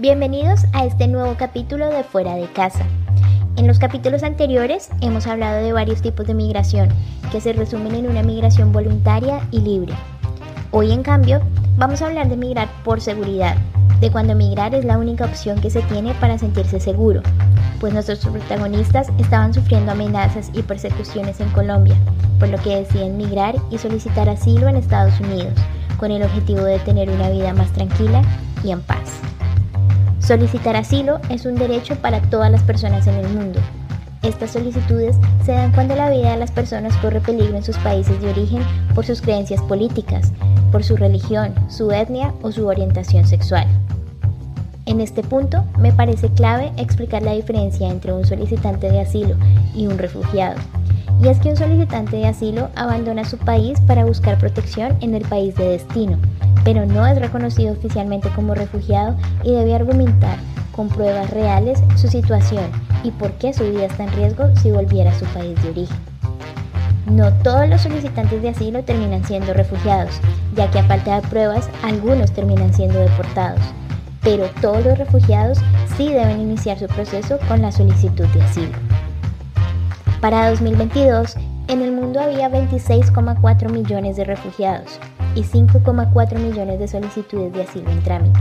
Bienvenidos a este nuevo capítulo de Fuera de Casa. En los capítulos anteriores hemos hablado de varios tipos de migración que se resumen en una migración voluntaria y libre. Hoy en cambio vamos a hablar de migrar por seguridad, de cuando migrar es la única opción que se tiene para sentirse seguro, pues nuestros protagonistas estaban sufriendo amenazas y persecuciones en Colombia, por lo que deciden migrar y solicitar asilo en Estados Unidos, con el objetivo de tener una vida más tranquila y en paz. Solicitar asilo es un derecho para todas las personas en el mundo. Estas solicitudes se dan cuando la vida de las personas corre peligro en sus países de origen por sus creencias políticas, por su religión, su etnia o su orientación sexual. En este punto me parece clave explicar la diferencia entre un solicitante de asilo y un refugiado. Y es que un solicitante de asilo abandona su país para buscar protección en el país de destino, pero no es reconocido oficialmente como refugiado y debe argumentar con pruebas reales su situación y por qué su vida está en riesgo si volviera a su país de origen. No todos los solicitantes de asilo terminan siendo refugiados, ya que a falta de pruebas algunos terminan siendo deportados, pero todos los refugiados sí deben iniciar su proceso con la solicitud de asilo. Para 2022, en el mundo había 26,4 millones de refugiados, y 5,4 millones de solicitudes de asilo en trámite.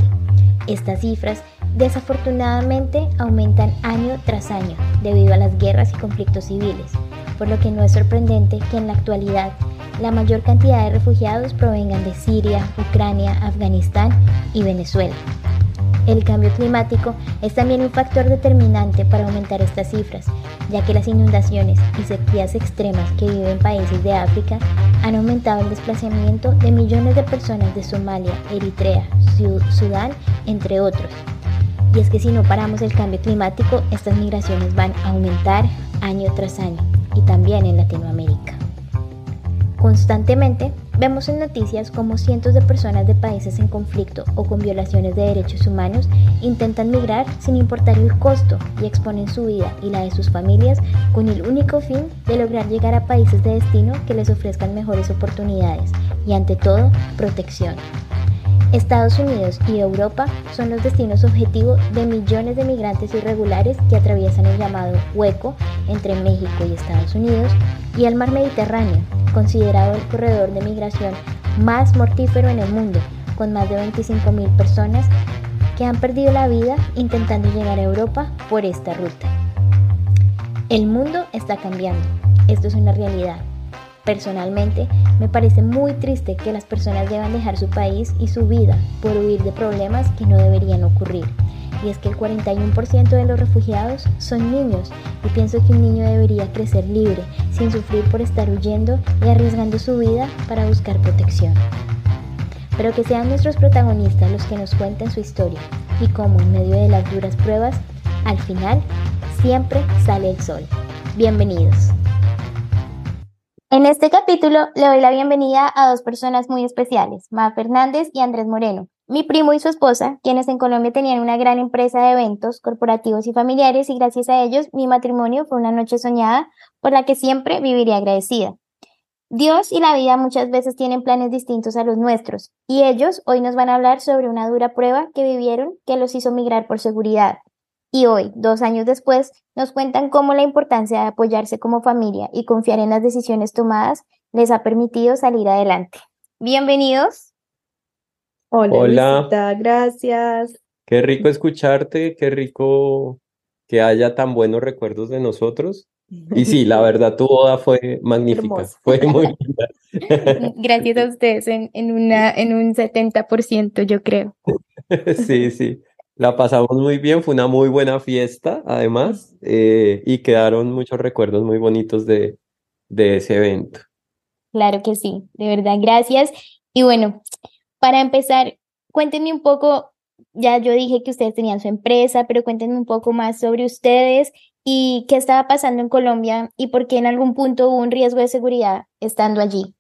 Estas cifras desafortunadamente aumentan año tras año debido a las guerras y conflictos civiles, por lo que no es sorprendente que en la actualidad la mayor cantidad de refugiados provengan de Siria, Ucrania, Afganistán y Venezuela. El cambio climático es también un factor determinante para aumentar estas cifras, ya que las inundaciones y sequías extremas que viven países de África han aumentado el desplazamiento de millones de personas de Somalia, Eritrea, Sudán, entre otros. Y es que si no paramos el cambio climático, estas migraciones van a aumentar año tras año, y también en Latinoamérica. Constantemente vemos en noticias como cientos de personas de países en conflicto o con violaciones de derechos humanos intentan migrar sin importar el costo y exponen su vida y la de sus familias con el único fin de lograr llegar a países de destino que les ofrezcan mejores oportunidades y ante todo protección. Estados Unidos y Europa son los destinos objetivos de millones de migrantes irregulares que atraviesan el llamado hueco entre México y Estados Unidos y el mar Mediterráneo, considerado el corredor de migración más mortífero en el mundo, con más de 25.000 personas que han perdido la vida intentando llegar a Europa por esta ruta. El mundo está cambiando, esto es una realidad, Personalmente, me parece muy triste que las personas deban dejar su país y su vida por huir de problemas que no deberían ocurrir. Y es que el 41% de los refugiados son niños y pienso que un niño debería crecer libre, sin sufrir por estar huyendo y arriesgando su vida para buscar protección. Pero que sean nuestros protagonistas los que nos cuenten su historia y cómo en medio de las duras pruebas, al final, siempre sale el sol. Bienvenidos. En este capítulo le doy la bienvenida a dos personas muy especiales, Ma Fernández y Andrés Moreno, mi primo y su esposa, quienes en Colombia tenían una gran empresa de eventos corporativos y familiares y gracias a ellos mi matrimonio fue una noche soñada por la que siempre viviría agradecida. Dios y la vida muchas veces tienen planes distintos a los nuestros y ellos hoy nos van a hablar sobre una dura prueba que vivieron que los hizo migrar por seguridad, y hoy, dos años después, nos cuentan cómo la importancia de apoyarse como familia y confiar en las decisiones tomadas les ha permitido salir adelante. Bienvenidos. Hola, Hola. gracias. Qué rico escucharte, qué rico que haya tan buenos recuerdos de nosotros. Y sí, la verdad, tu boda fue magnífica, fue muy linda. Gracias a ustedes en, en, una, en un 70%, yo creo. Sí, sí. La pasamos muy bien, fue una muy buena fiesta, además, eh, y quedaron muchos recuerdos muy bonitos de, de ese evento. Claro que sí, de verdad, gracias. Y bueno, para empezar, cuéntenme un poco, ya yo dije que ustedes tenían su empresa, pero cuéntenme un poco más sobre ustedes y qué estaba pasando en Colombia y por qué en algún punto hubo un riesgo de seguridad estando allí.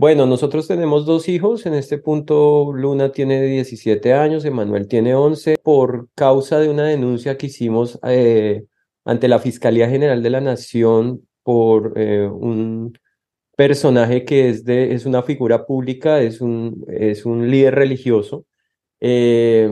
Bueno, nosotros tenemos dos hijos. En este punto, Luna tiene 17 años, Emanuel tiene 11. Por causa de una denuncia que hicimos eh, ante la Fiscalía General de la Nación por eh, un personaje que es, de, es una figura pública, es un, es un líder religioso, eh,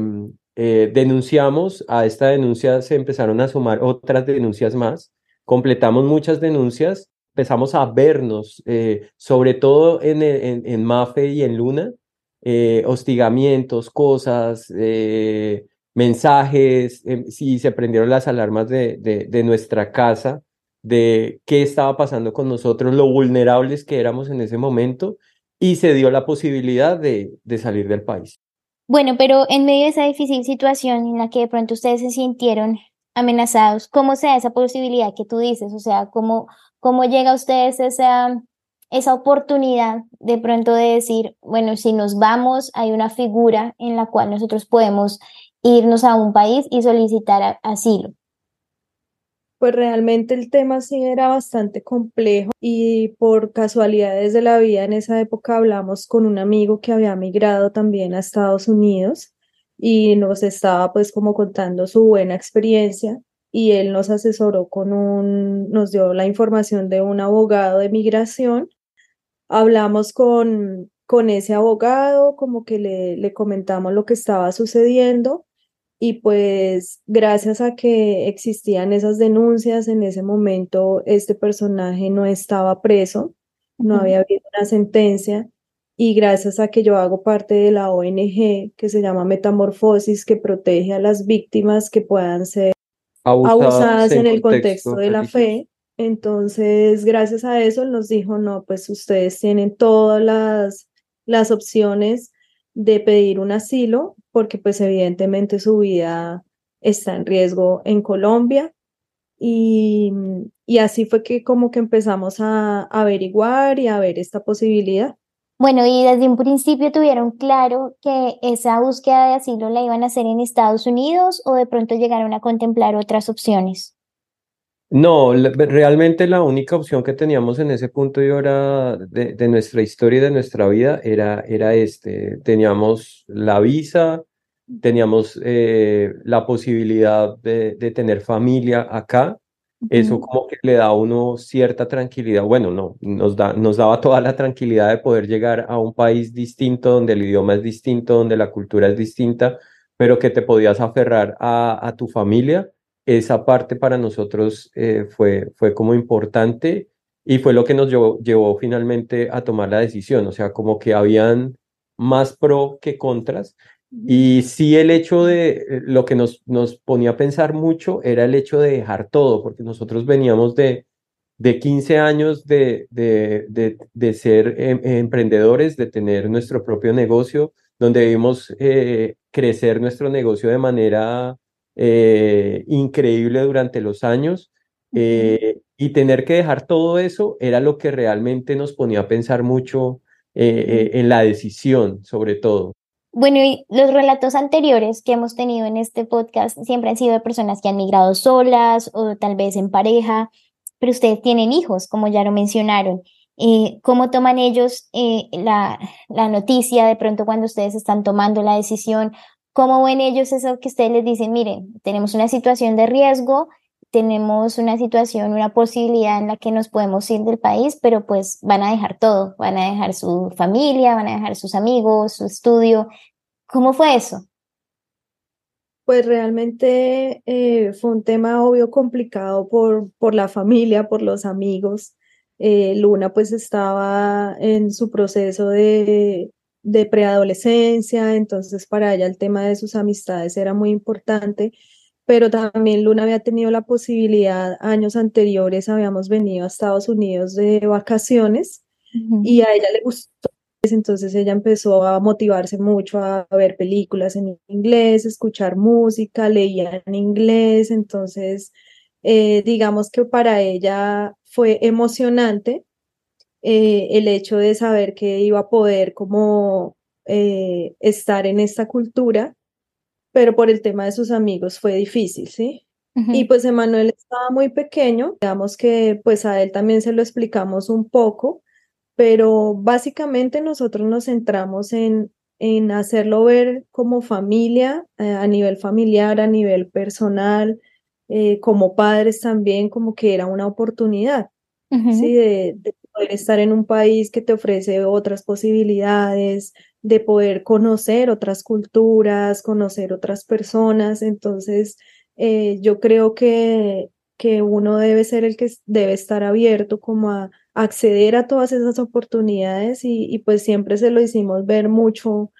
eh, denunciamos, a esta denuncia se empezaron a sumar otras denuncias más, completamos muchas denuncias, empezamos a vernos, eh, sobre todo en, en, Mafe y en Luna, eh, hostigamientos, cosas, mensajes, si se prendieron las alarmas de, de, nuestra casa, de qué estaba pasando con nosotros, lo vulnerables que éramos en ese momento, y se dio la posibilidad de, de salir del país. Bueno, pero en medio de esa difícil situación en la que de pronto ustedes se sintieron amenazados, ¿cómo se da esa posibilidad que tú dices? O sea, ¿cómo, cómo llega a ustedes esa, esa oportunidad de pronto de decir, bueno, si nos vamos, hay una figura en la cual nosotros podemos irnos a un país y solicitar asilo? Pues realmente el tema sí era bastante complejo y por casualidades de la vida en esa época hablamos con un amigo que había migrado también a Estados Unidos y nos estaba pues como contando su buena experiencia y él nos asesoró con un, nos dio la información de un abogado de migración. Hablamos con, con ese abogado, como que le, le comentamos lo que estaba sucediendo y pues gracias a que existían esas denuncias en ese momento, este personaje no estaba preso, no había habido una sentencia y gracias a que yo hago parte de la ONG que se llama Metamorfosis, que protege a las víctimas que puedan ser abusadas, en, el contexto, de la fe. Entonces, gracias a eso, nos dijo, no, pues ustedes tienen todas las, las opciones de pedir un asilo porque pues evidentemente su vida está en riesgo en Colombia y, y así fue que como que empezamos a, averiguar y a ver esta posibilidad. Bueno, y desde un principio tuvieron claro que esa búsqueda de asilo la iban a hacer en Estados Unidos o de pronto llegaron a contemplar otras opciones. No, realmente la única opción que teníamos en ese punto y hora de, nuestra historia y de nuestra vida era, era este. Teníamos la visa, teníamos eh, la posibilidad de, tener familia acá. Eso como que le da a uno cierta tranquilidad. Bueno, no, nos, da, nos daba toda la tranquilidad de poder llegar a un país distinto, donde el idioma es distinto, donde la cultura es distinta, pero que te podías aferrar a, a tu familia esa parte para nosotros eh, fue, fue como importante y fue lo que nos llevó, llevó, finalmente a tomar la decisión, o sea, como que habían más pro que contras. Y sí el hecho de, eh, lo que nos, nos ponía a pensar mucho era el hecho de dejar todo, porque nosotros veníamos de, de 15 años de, de, de, de ser em, emprendedores, de tener nuestro propio negocio, donde vimos eh, crecer nuestro negocio de manera eh, increíble durante los años. Eh, y tener que dejar todo eso era lo que realmente nos ponía a pensar mucho en la decisión, sobre todo. Bueno, y los relatos anteriores que hemos tenido en este podcast siempre han sido de personas que han migrado solas o tal vez en pareja, pero ustedes tienen hijos, como ya lo mencionaron. ¿Cómo toman ellos la, la noticia de pronto cuando ustedes están tomando la decisión ¿Cómo ven ellos eso que ustedes les dicen, miren, tenemos una situación de riesgo, tenemos una situación, una posibilidad en la que nos podemos ir del país, pero pues van a dejar todo, van a dejar su familia, van a dejar sus amigos, su estudio. ¿Cómo fue eso? Pues realmente eh, fue un tema obvio complicado por, por la familia, por los amigos. Eh, Luna pues estaba en su proceso de, de preadolescencia, entonces para ella el tema de sus amistades era muy importante, pero también Luna había tenido la posibilidad, años anteriores habíamos venido a Estados Unidos de vacaciones y a ella le gustó, entonces ella empezó a motivarse mucho a ver películas en inglés, escuchar música, leía en inglés, entonces eh, digamos que para ella fue emocionante eh, el hecho de saber que iba a poder como eh, estar en esta cultura, pero por el tema de sus amigos fue difícil, ¿sí? Y pues Emanuel estaba muy pequeño, digamos que pues a él también se lo explicamos un poco, pero básicamente nosotros nos centramos en, en hacerlo ver como familia, eh, a nivel familiar, a nivel personal, como padres también, como que era una oportunidad, ¿sí? de, poder estar en un país que te ofrece otras posibilidades, de poder conocer otras culturas, conocer otras personas. Entonces, eh, yo creo que, que uno debe ser el que debe estar abierto como a acceder a todas esas oportunidades y, y pues siempre se lo hicimos ver mucho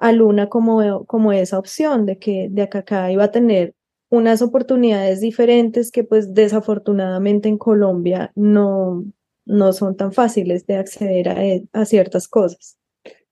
a Luna como, como esa opción de que de acá iba a tener unas oportunidades diferentes que pues desafortunadamente en Colombia no, no son tan fáciles de acceder a, a ciertas cosas.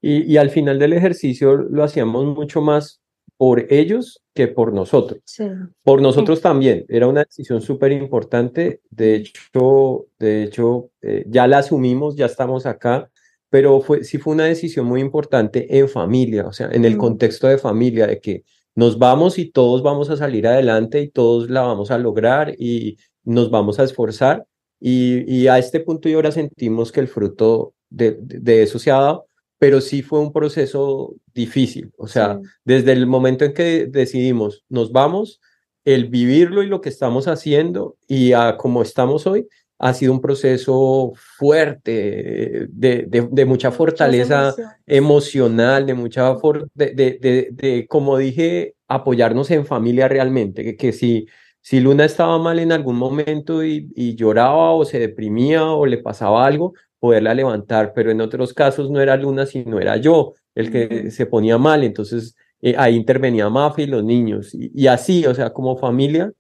Y, y, al final del ejercicio lo hacíamos mucho más por ellos que por nosotros. Sí. Por nosotros también. Era una decisión súper importante. De hecho, de hecho eh, ya la asumimos, ya estamos acá, pero fue, sí fue una decisión muy importante en familia, o sea, en el mm. contexto de familia, de que nos vamos y todos vamos a salir adelante y todos la vamos a lograr y nos vamos a esforzar. Y, y a este punto y ahora sentimos que el fruto de, de, eso se ha dado, pero sí fue un proceso difícil. O sea, sí. desde el momento en que decidimos, nos vamos, el vivirlo y lo que estamos haciendo y a como estamos hoy, ha sido un proceso fuerte, de, de, de mucha fortaleza emocional, de mucha, for de, de, de, como dije, apoyarnos en familia realmente, que, que si, si Luna estaba mal en algún momento y, y, lloraba o se deprimía o le pasaba algo, poderla levantar, pero en otros casos no era Luna, sino era yo el que se ponía mal, entonces eh, ahí intervenía Mafi y los niños, y, y así, o sea, como familia,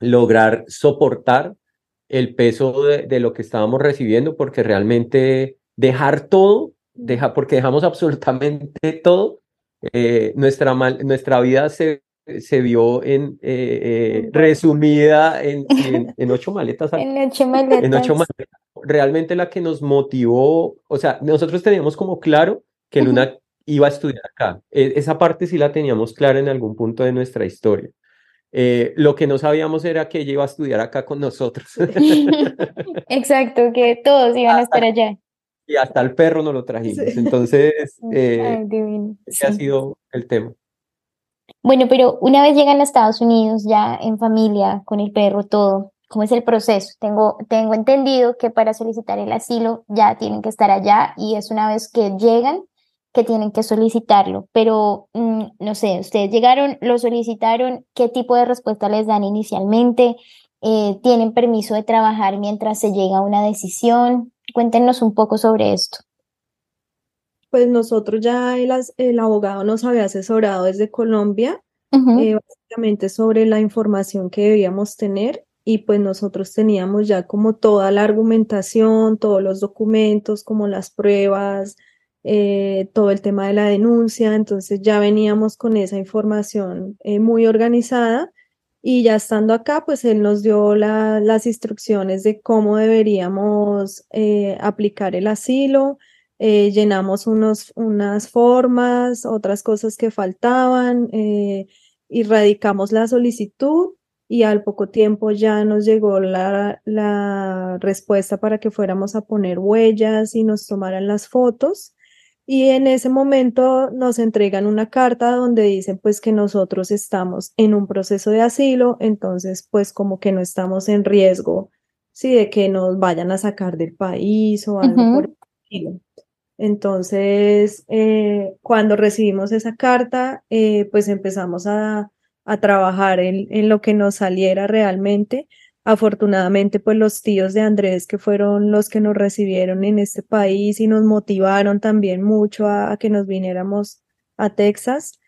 lograr soportar el peso de, de, lo que estábamos recibiendo, porque realmente dejar todo, deja, porque dejamos absolutamente todo, eh, nuestra, mal, nuestra vida se, se vio en, eh, eh, resumida en, en, en, ocho maletas. en ocho maletas. En ocho maletas. Realmente la que nos motivó, o sea, nosotros teníamos como claro que Luna uh -huh. iba a estudiar acá. E, esa parte sí la teníamos clara en algún punto de nuestra historia. Eh, lo que no sabíamos era que ella iba a estudiar acá con nosotros. Exacto, que todos iban a estar allá. Y hasta el perro nos lo trajimos. Entonces, eh, Ay, ese sí. ha sido el tema. Bueno, pero una vez llegan a Estados Unidos, ya en familia, con el perro, todo, ¿cómo es el proceso? Tengo, tengo entendido que para solicitar el asilo ya tienen que estar allá y es una vez que llegan que tienen que solicitarlo, pero mmm, no sé, ustedes llegaron, lo solicitaron, ¿qué tipo de respuesta les dan inicialmente? Eh, ¿Tienen permiso de trabajar mientras se llega a una decisión? Cuéntenos un poco sobre esto. Pues nosotros ya el, el abogado nos había asesorado desde Colombia, uh -huh. eh, básicamente sobre la información que debíamos tener y pues nosotros teníamos ya como toda la argumentación, todos los documentos, como las pruebas, eh, todo el tema de la denuncia, entonces ya veníamos con esa información eh, muy organizada y ya estando acá, pues él nos dio la, las instrucciones de cómo deberíamos eh, aplicar el asilo, eh, llenamos unos, unas formas, otras cosas que faltaban eh, y radicamos la solicitud y al poco tiempo ya nos llegó la, la respuesta para que fuéramos a poner huellas y nos tomaran las fotos. Y en ese momento nos entregan una carta donde dicen pues que nosotros estamos en un proceso de asilo, entonces pues como que no estamos en riesgo, sí, de que nos vayan a sacar del país o algo uh -huh. por el estilo. Entonces, eh, cuando recibimos esa carta, eh, pues empezamos a, a trabajar en, en, lo que nos saliera realmente. Afortunadamente, pues los tíos de Andrés, que fueron los que nos recibieron en este país y nos motivaron también mucho a, que nos viniéramos a Texas,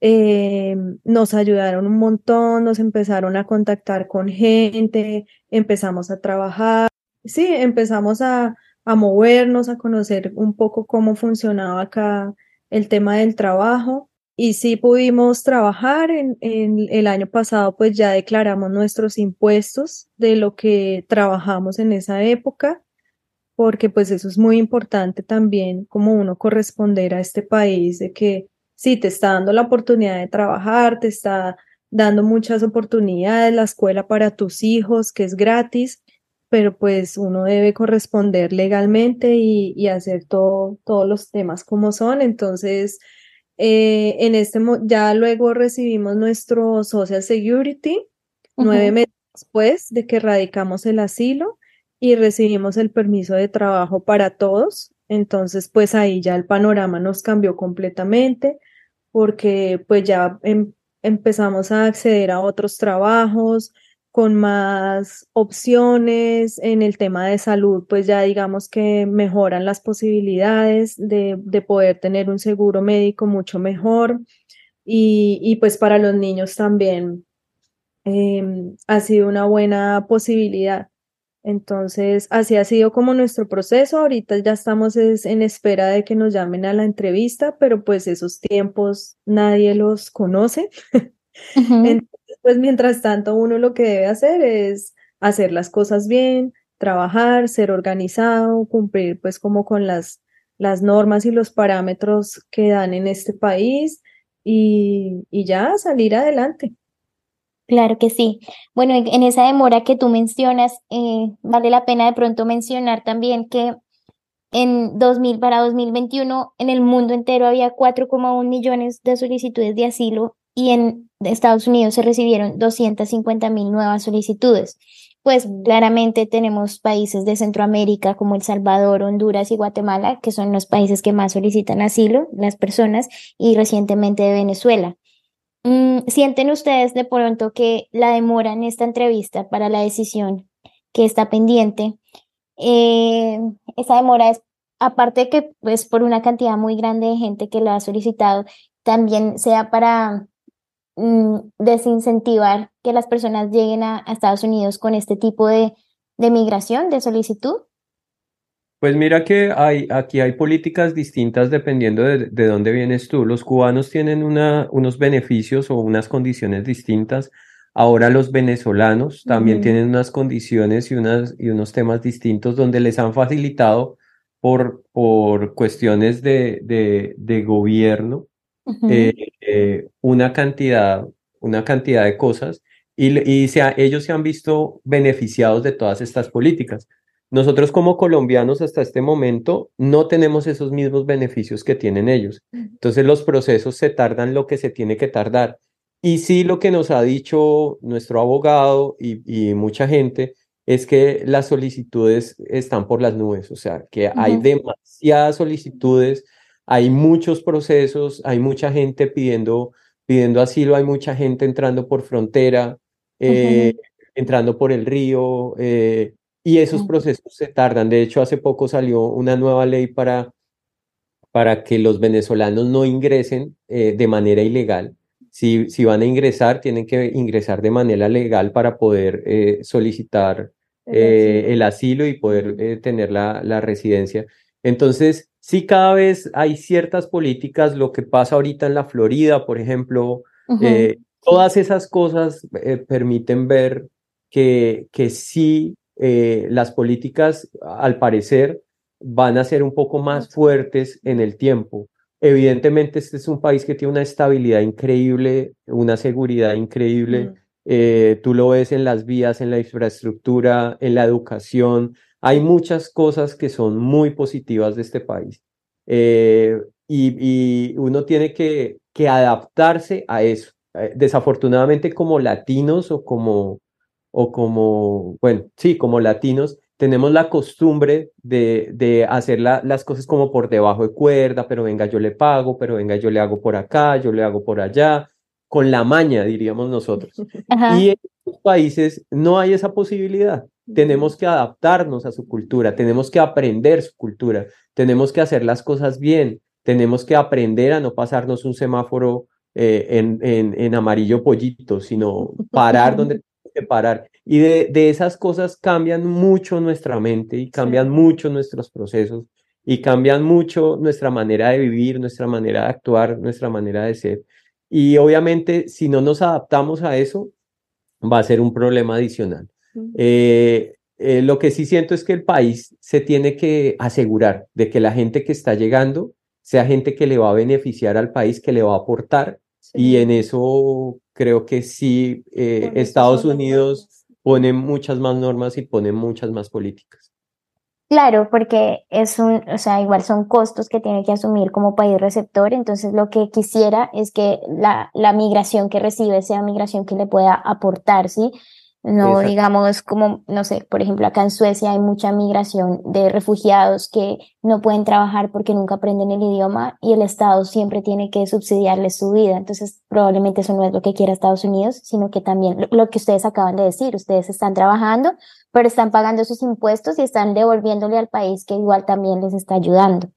eh, nos ayudaron un montón, nos empezaron a contactar con gente, empezamos a trabajar, sí, empezamos a, a movernos, a conocer un poco cómo funcionaba acá el tema del trabajo y sí pudimos trabajar. En, el año pasado, pues ya declaramos nuestros impuestos de lo que trabajamos en esa época, porque pues eso es muy importante también como uno corresponder a este país, de que sí te está dando la oportunidad de trabajar, te está dando muchas oportunidades, la escuela para tus hijos, que es gratis, pero pues uno debe corresponder legalmente y, y hacer todo, todos los temas como son. Entonces, eh, en este ya luego recibimos nuestro Social Security uh -huh. nueve meses después de que radicamos el asilo y recibimos el permiso de trabajo para todos Entonces, pues ahí ya el panorama nos cambió completamente porque pues ya em, empezamos a acceder a otros trabajos con más opciones en el tema de salud, pues ya digamos que mejoran las posibilidades de, de poder tener un seguro médico mucho mejor y, y pues para los niños también em, ha sido una buena posibilidad. Entonces, así ha sido como nuestro proceso. Ahorita ya estamos en espera de que nos llamen a la entrevista, pero pues esos tiempos nadie los conoce. Entonces, pues mientras tanto, uno lo que debe hacer es hacer las cosas bien, trabajar, ser organizado, cumplir pues como con las, las normas y los parámetros que dan en este país y, y ya salir adelante. Claro que sí. Bueno, en esa demora que tú mencionas, eh, vale la pena de pronto mencionar también que en 2000 para 2021 en el mundo entero había 4,1 millones de solicitudes de asilo y en Estados Unidos se recibieron 250 mil nuevas solicitudes. Pues claramente tenemos países de Centroamérica como El Salvador, Honduras y Guatemala, que son los países que más solicitan asilo, las personas, y recientemente de Venezuela. Mm, ¿Sienten ustedes de pronto que la demora en esta entrevista para la decisión que está pendiente, eh, esa demora es, aparte que pues por una cantidad muy grande de gente que lo ha solicitado, también sea para mm, desincentivar que las personas lleguen a, a, Estados Unidos con este tipo de, de migración, de solicitud? Pues mira que hay, aquí hay políticas distintas dependiendo de, de dónde vienes tú. Los cubanos tienen una, unos beneficios o unas condiciones distintas. Ahora los venezolanos también tienen unas condiciones y, unas, y unos temas distintos donde les han facilitado por, por cuestiones de, de, de gobierno eh, eh, una cantidad, una cantidad de cosas y, y se ellos se han visto beneficiados de todas estas políticas. Nosotros como colombianos hasta este momento no tenemos esos mismos beneficios que tienen ellos. Entonces los procesos se tardan lo que se tiene que tardar. Y sí lo que nos ha dicho nuestro abogado y, mucha gente es que las solicitudes están por las nubes, o sea, que hay demasiadas solicitudes, hay muchos procesos, hay mucha gente pidiendo, pidiendo asilo, hay mucha gente entrando por frontera, eh, entrando por el río. Eh, y esos procesos se tardan. De hecho, hace poco salió una nueva ley para, para que los venezolanos no ingresen eh, de manera ilegal. Si, si, van a ingresar, tienen que ingresar de manera legal para poder solicitar el asilo y poder tener la, la residencia. Entonces, sí, cada vez hay ciertas políticas, lo que pasa ahorita en la Florida, por ejemplo, todas esas cosas permiten ver que, que sí eh, las políticas, al parecer, van a ser un poco más fuertes en el tiempo. Evidentemente, este es un país que tiene una estabilidad increíble, una seguridad increíble. Eh, tú lo ves en las vías, en la infraestructura, en la educación. Hay muchas cosas que son muy positivas de este país. Eh, y, uno tiene que, que adaptarse a eso. desafortunadamente, como latinos o como, o como, bueno, sí, como latinos, tenemos la costumbre de, de hacer las cosas como por debajo de cuerda, pero venga, yo le pago, pero venga, yo le hago por acá, yo le hago por allá, con la maña, diríamos nosotros. Y en los países no hay esa posibilidad. Tenemos que adaptarnos a su cultura, tenemos que aprender su cultura, tenemos que hacer las cosas bien, tenemos que aprender a no pasarnos un semáforo eh, en, en, en amarillo pollito, sino parar donde parar. Y de, de, esas cosas cambian mucho nuestra mente y cambian mucho nuestros procesos y cambian mucho nuestra manera de vivir, nuestra manera de actuar, nuestra manera de ser. Y obviamente si no nos adaptamos a eso, va a ser un problema adicional. Eh, eh, lo que sí siento es que el país se tiene que asegurar de que la gente que está llegando sea gente que le va a beneficiar al país, que le va a aportar. Y en eso creo que sí, eh, Estados Unidos pone muchas más normas y pone muchas más políticas. Claro, porque es un, o sea, igual son costos que tiene que asumir como país receptor, entonces lo que quisiera es que la, la migración que recibe sea migración que le pueda aportar, ¿sí? No, digamos, como, no sé, por ejemplo, acá en Suecia hay mucha migración de refugiados que no pueden trabajar porque nunca aprenden el idioma y el Estado siempre tiene que subsidiarles su vida. Entonces, probablemente eso no es lo que quiera Estados Unidos, sino que también lo, que ustedes acaban de decir, ustedes están trabajando, pero están pagando sus impuestos y están devolviéndole al país que igual también les está ayudando.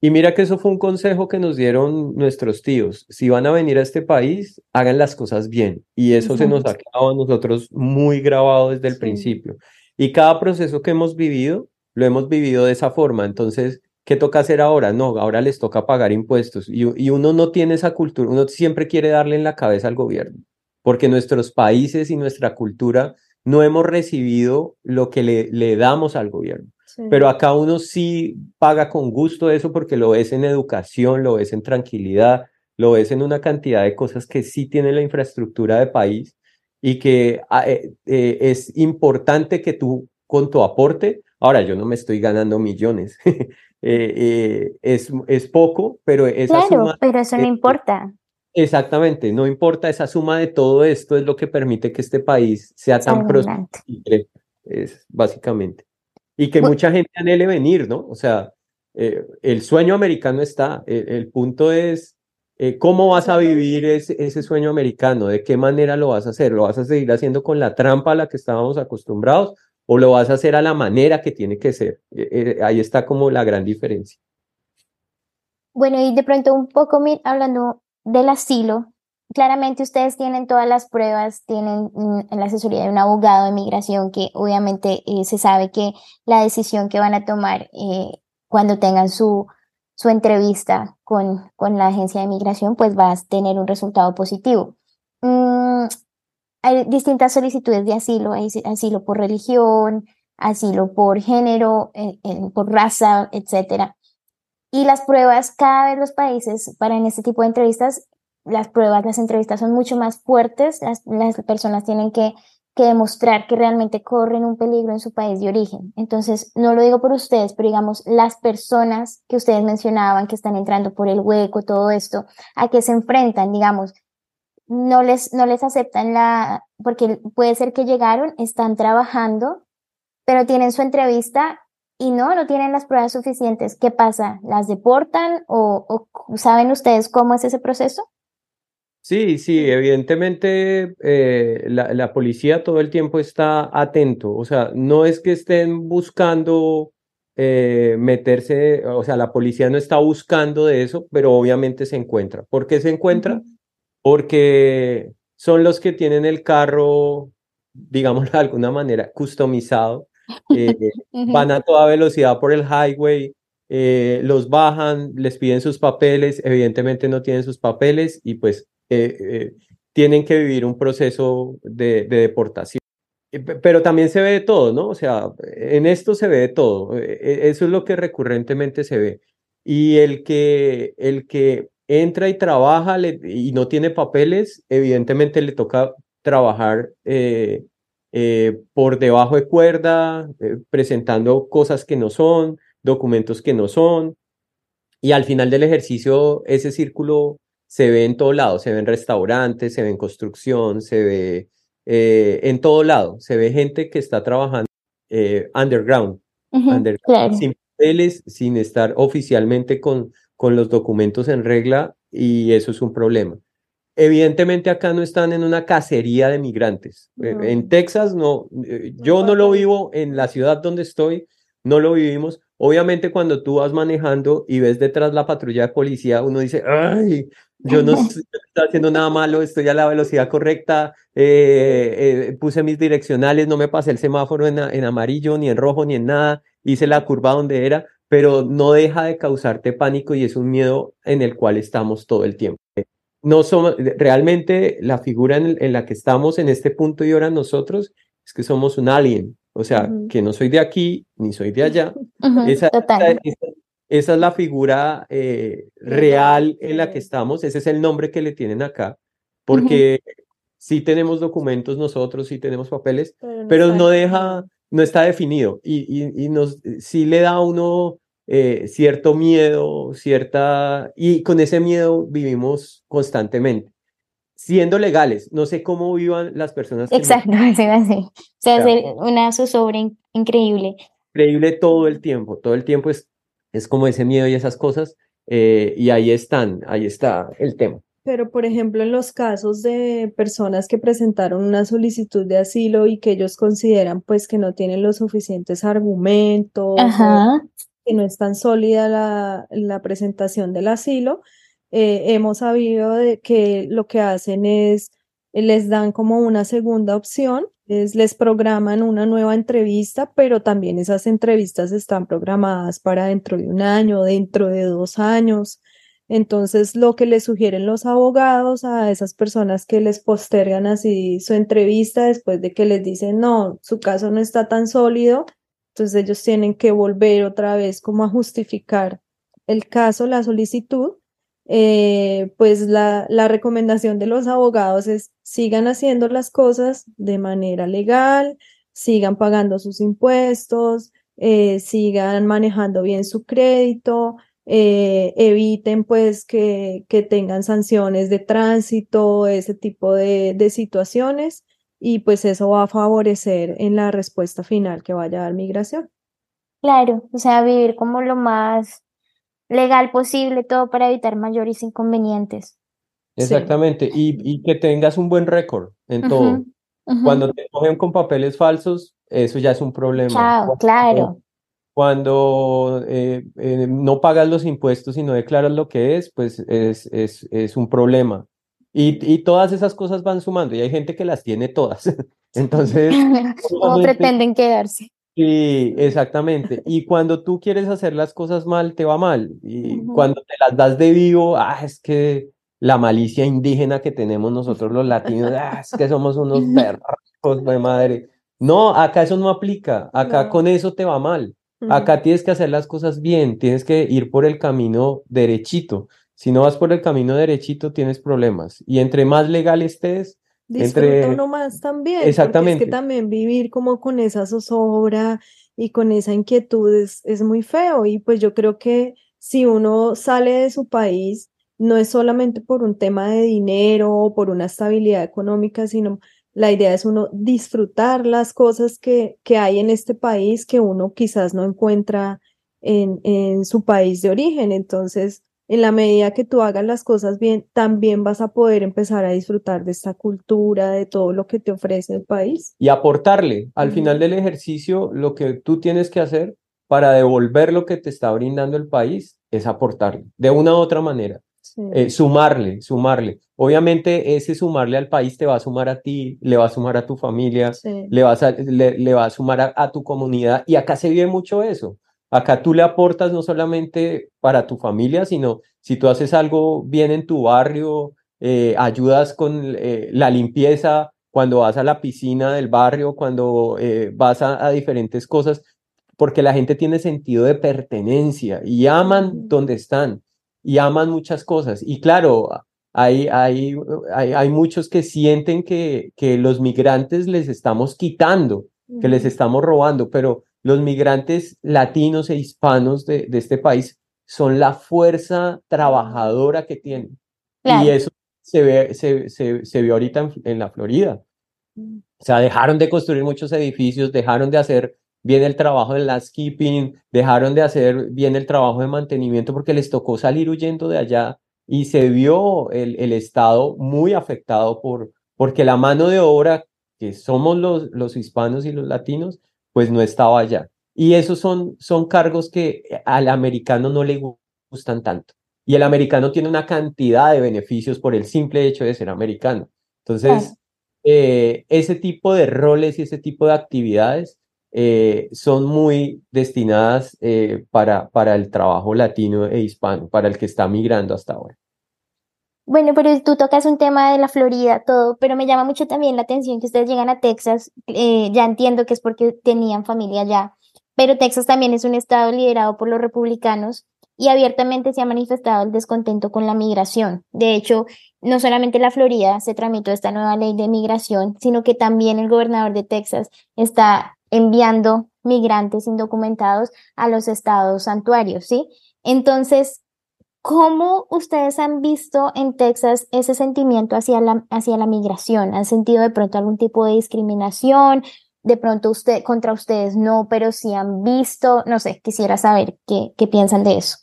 Y mira que eso fue un consejo que nos dieron nuestros tíos. Si van a venir a este país, hagan las cosas bien. Y eso se nos ha quedado a nosotros muy grabado desde el principio. Y cada proceso que hemos vivido, lo hemos vivido de esa forma. Entonces, ¿qué toca hacer ahora? No, ahora les toca pagar impuestos. Y, y uno no tiene esa cultura, uno siempre quiere darle en la cabeza al gobierno, porque nuestros países y nuestra cultura no hemos recibido lo que le, le damos al gobierno. Pero acá uno sí paga con gusto eso porque lo ves en educación, lo ves en tranquilidad, lo ves en una cantidad de cosas que sí tiene la infraestructura de país y que ah, eh, eh, es importante que tú con tu aporte, ahora yo no me estoy ganando millones, eh, es, es poco, pero esa claro, pero eso no importa. Exactamente, no importa, esa suma de todo esto es lo que permite que este país sea tan próspero, es básicamente y que mucha gente anhele venir, ¿no? O sea, eh, el sueño americano está, el, punto es eh, cómo vas a vivir ese, ese, sueño americano, de qué manera lo vas a hacer, lo vas a seguir haciendo con la trampa a la que estábamos acostumbrados o lo vas a hacer a la manera que tiene que ser. Eh, ahí está como la gran diferencia. Bueno, y de pronto un poco hablando del asilo, claramente ustedes tienen todas las pruebas, tienen la asesoría de un abogado de migración que obviamente eh, se sabe que la decisión que van a tomar eh, cuando tengan su, su entrevista con, con la agencia de migración, pues va a tener un resultado positivo. Mm, hay distintas solicitudes de asilo, asilo por religión, asilo por género, eh, por raza, etc. Y las pruebas, cada vez los países para en este tipo de entrevistas las pruebas, las entrevistas son mucho más fuertes, las, personas tienen que, que, demostrar que realmente corren un peligro en su país de origen. Entonces, no lo digo por ustedes, pero digamos, las personas que ustedes mencionaban que están entrando por el hueco, todo esto, a que se enfrentan, digamos, no les, no les aceptan la, porque puede ser que llegaron, están trabajando, pero tienen su entrevista y no, no tienen las pruebas suficientes. ¿Qué pasa? ¿Las deportan o saben ustedes cómo es ese proceso? Sí, sí, evidentemente eh, la, policía todo el tiempo está atento, o sea, no es que estén buscando eh, meterse, o sea, la policía no está buscando de eso, pero obviamente se encuentra. ¿Por qué se encuentra? Porque son los que tienen el carro, digamos de alguna manera, customizado, eh, van a toda velocidad por el highway, los bajan, les piden sus papeles, evidentemente no tienen sus papeles y pues eh, eh, tienen que vivir un proceso de, deportación. Pero también se ve de todo, ¿no? O sea, en esto se ve de todo. E, e, eso es lo que recurrentemente se ve. Y el que, el que entra y trabaja y no tiene papeles, evidentemente le toca trabajar eh, por debajo de cuerda, presentando cosas que no son, documentos que no son. Y al final del ejercicio, ese círculo se ve en todo lado, se ve en restaurantes, se ve en construcción, se ve eh, en todo lado, se ve gente que está trabajando eh, underground, sin papeles, sin estar oficialmente con, con los documentos en regla y eso es un problema. Evidentemente acá no están en una cacería de migrantes. Eh, en Texas no, yo no lo vivo en la ciudad donde estoy, no lo vivimos. Obviamente cuando tú vas manejando y ves detrás la patrulla de policía, uno dice, ay, yo no estoy haciendo nada malo, estoy a la velocidad correcta, eh, eh, puse mis direccionales, no me pasé el semáforo en, en, amarillo, ni en rojo, ni en nada, hice la curva donde era, pero no deja de causarte pánico y es un miedo en el cual estamos todo el tiempo. No somos, realmente la figura en, la que estamos en este punto y ahora nosotros es que somos un alien, o sea, que no soy de aquí ni soy de allá. esa, esa es la figura eh, real en la que estamos, ese es el nombre que le tienen acá, porque sí tenemos documentos nosotros, sí tenemos papeles, pero no, deja, no está definido y, y, nos, sí le da a uno eh, cierto miedo, cierta, y con ese miedo vivimos constantemente. siendo legales. No sé cómo vivan las personas. Exacto, así va O sea, una zozobra increíble. Increíble todo el tiempo, todo el tiempo es, es como ese miedo y esas cosas. Eh, y ahí están, ahí está el tema. Pero, por ejemplo, en los casos de personas que presentaron una solicitud de asilo y que ellos consideran pues que no tienen los suficientes argumentos, que no es tan sólida la, la presentación del asilo, eh, hemos sabido de que lo que hacen es, les dan como una segunda opción, es, les programan una nueva entrevista, pero también esas entrevistas están programadas para dentro de un año, dentro de dos años. Entonces, lo que les sugieren los abogados a esas personas que les postergan así su entrevista después de que les dicen, no, su caso no está tan sólido, entonces ellos tienen que volver otra vez como a justificar el caso, la solicitud. Eh, pues la, la recomendación de los abogados es sigan haciendo las cosas de manera legal, sigan pagando sus impuestos, eh, sigan manejando bien su crédito, eh, eviten pues que, que, tengan sanciones de tránsito, ese tipo de, de, situaciones y pues eso va a favorecer en la respuesta final que vaya a dar migración. Claro, o sea, vivir como lo más legal posible, todo para evitar mayores inconvenientes. Exactamente, y, y, que tengas un buen récord en todo. Cuando te cogen con papeles falsos, eso ya es un problema. claro cuando eh, eh, no pagas los impuestos y no declaras lo que es, pues es, es, es un problema. Y, y, todas esas cosas van sumando y hay gente que las tiene todas. Entonces... o pretenden quedarse. Sí, exactamente. Y cuando tú quieres hacer las cosas mal, te va mal. Y cuando te las das de vivo, ah, es que la malicia indígena que tenemos nosotros los latinos, ah, es que somos unos perros de madre. No, acá eso no aplica. Acá con eso te va mal. Acá tienes que hacer las cosas bien, tienes que ir por el camino derechito. Si no vas por el camino derechito, tienes problemas. Y entre más legal estés, Disfruta entre... uno más también. Exactamente. es que también vivir como con esa zozobra y con esa inquietud es, es muy feo. Y pues yo creo que si uno sale de su país, no es solamente por un tema de dinero o por una estabilidad económica, sino la idea es uno disfrutar las cosas que, que hay en este país que uno quizás no encuentra en, en su país de origen. Entonces, en la medida que tú hagas las cosas bien, también vas a poder empezar a disfrutar de esta cultura, de todo lo que te ofrece el país. Y aportarle al final del ejercicio lo que tú tienes que hacer para devolver lo que te está brindando el país es aportarle de una u otra manera. Eh, sumarle, sumarle. Obviamente ese sumarle al país te va a sumar a ti, le va a sumar a tu familia, le, vas a, le, va a sumar a, tu comunidad y acá se vive mucho eso. Acá tú le aportas no solamente para tu familia, sino si tú haces algo bien en tu barrio, eh, ayudas con eh, la limpieza, cuando vas a la piscina del barrio, cuando vas a, a diferentes cosas, porque la gente tiene sentido de pertenencia y aman donde están y aman muchas cosas. Y claro, hay, hay, hay, muchos que sienten que, que los migrantes les estamos quitando, que les estamos robando, pero los migrantes latinos e hispanos de, de este país son la fuerza trabajadora que tienen. Y eso se ve, se, se, se ve ahorita en, en, la Florida. O sea, dejaron de construir muchos edificios, dejaron de hacer bien el trabajo del landscaping, dejaron de hacer bien el trabajo de mantenimiento porque les tocó salir huyendo de allá y se vio el, el Estado muy afectado por, porque la mano de obra que somos los, los hispanos y los latinos, pues no estaba allá. Y esos son, son cargos que al americano no le gustan tanto. Y el americano tiene una cantidad de beneficios por el simple hecho de ser americano. Entonces, eh, ese tipo de roles y ese tipo de actividades eh, son muy destinadas eh, para, para el trabajo latino e hispano, para el que está migrando hasta ahora. Bueno, pero tú tocas un tema de la Florida, todo, pero me llama mucho también la atención que ustedes llegan a Texas. Eh, ya entiendo que es porque tenían familia allá, pero Texas también es un estado liderado por los republicanos y abiertamente se ha manifestado el descontento con la migración. De hecho, no solamente la Florida se tramitó esta nueva ley de migración, sino que también el gobernador de Texas está enviando migrantes indocumentados a los estados santuarios, ¿sí? Entonces, ¿Cómo ustedes han visto en Texas ese sentimiento hacia la, hacia la migración? ¿Han sentido de pronto algún tipo de discriminación? De pronto usted, contra ustedes no, pero si han visto, no sé, quisiera saber qué, qué piensan de eso.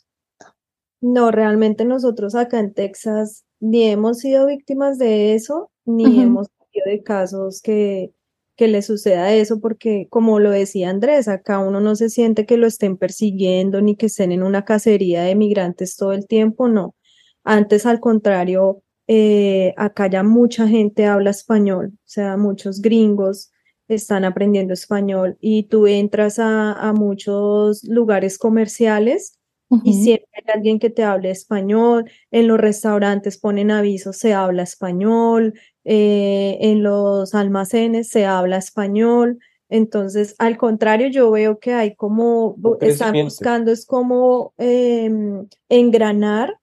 No, realmente nosotros acá en Texas ni hemos sido víctimas de eso, ni hemos tenido de casos que, que le suceda eso, porque como lo decía Andrés, acá uno no se siente que lo estén persiguiendo ni que estén en una cacería de migrantes todo el tiempo, no. Antes, al contrario, eh, acá ya mucha gente habla español, o sea, muchos gringos están aprendiendo español y tú entras a, a muchos lugares comerciales y siempre hay alguien que te hable español. En los restaurantes ponen avisos, se habla español. Eh, en los almacenes se habla español. Entonces, al contrario, yo veo que hay como, están buscando, es como em, engranar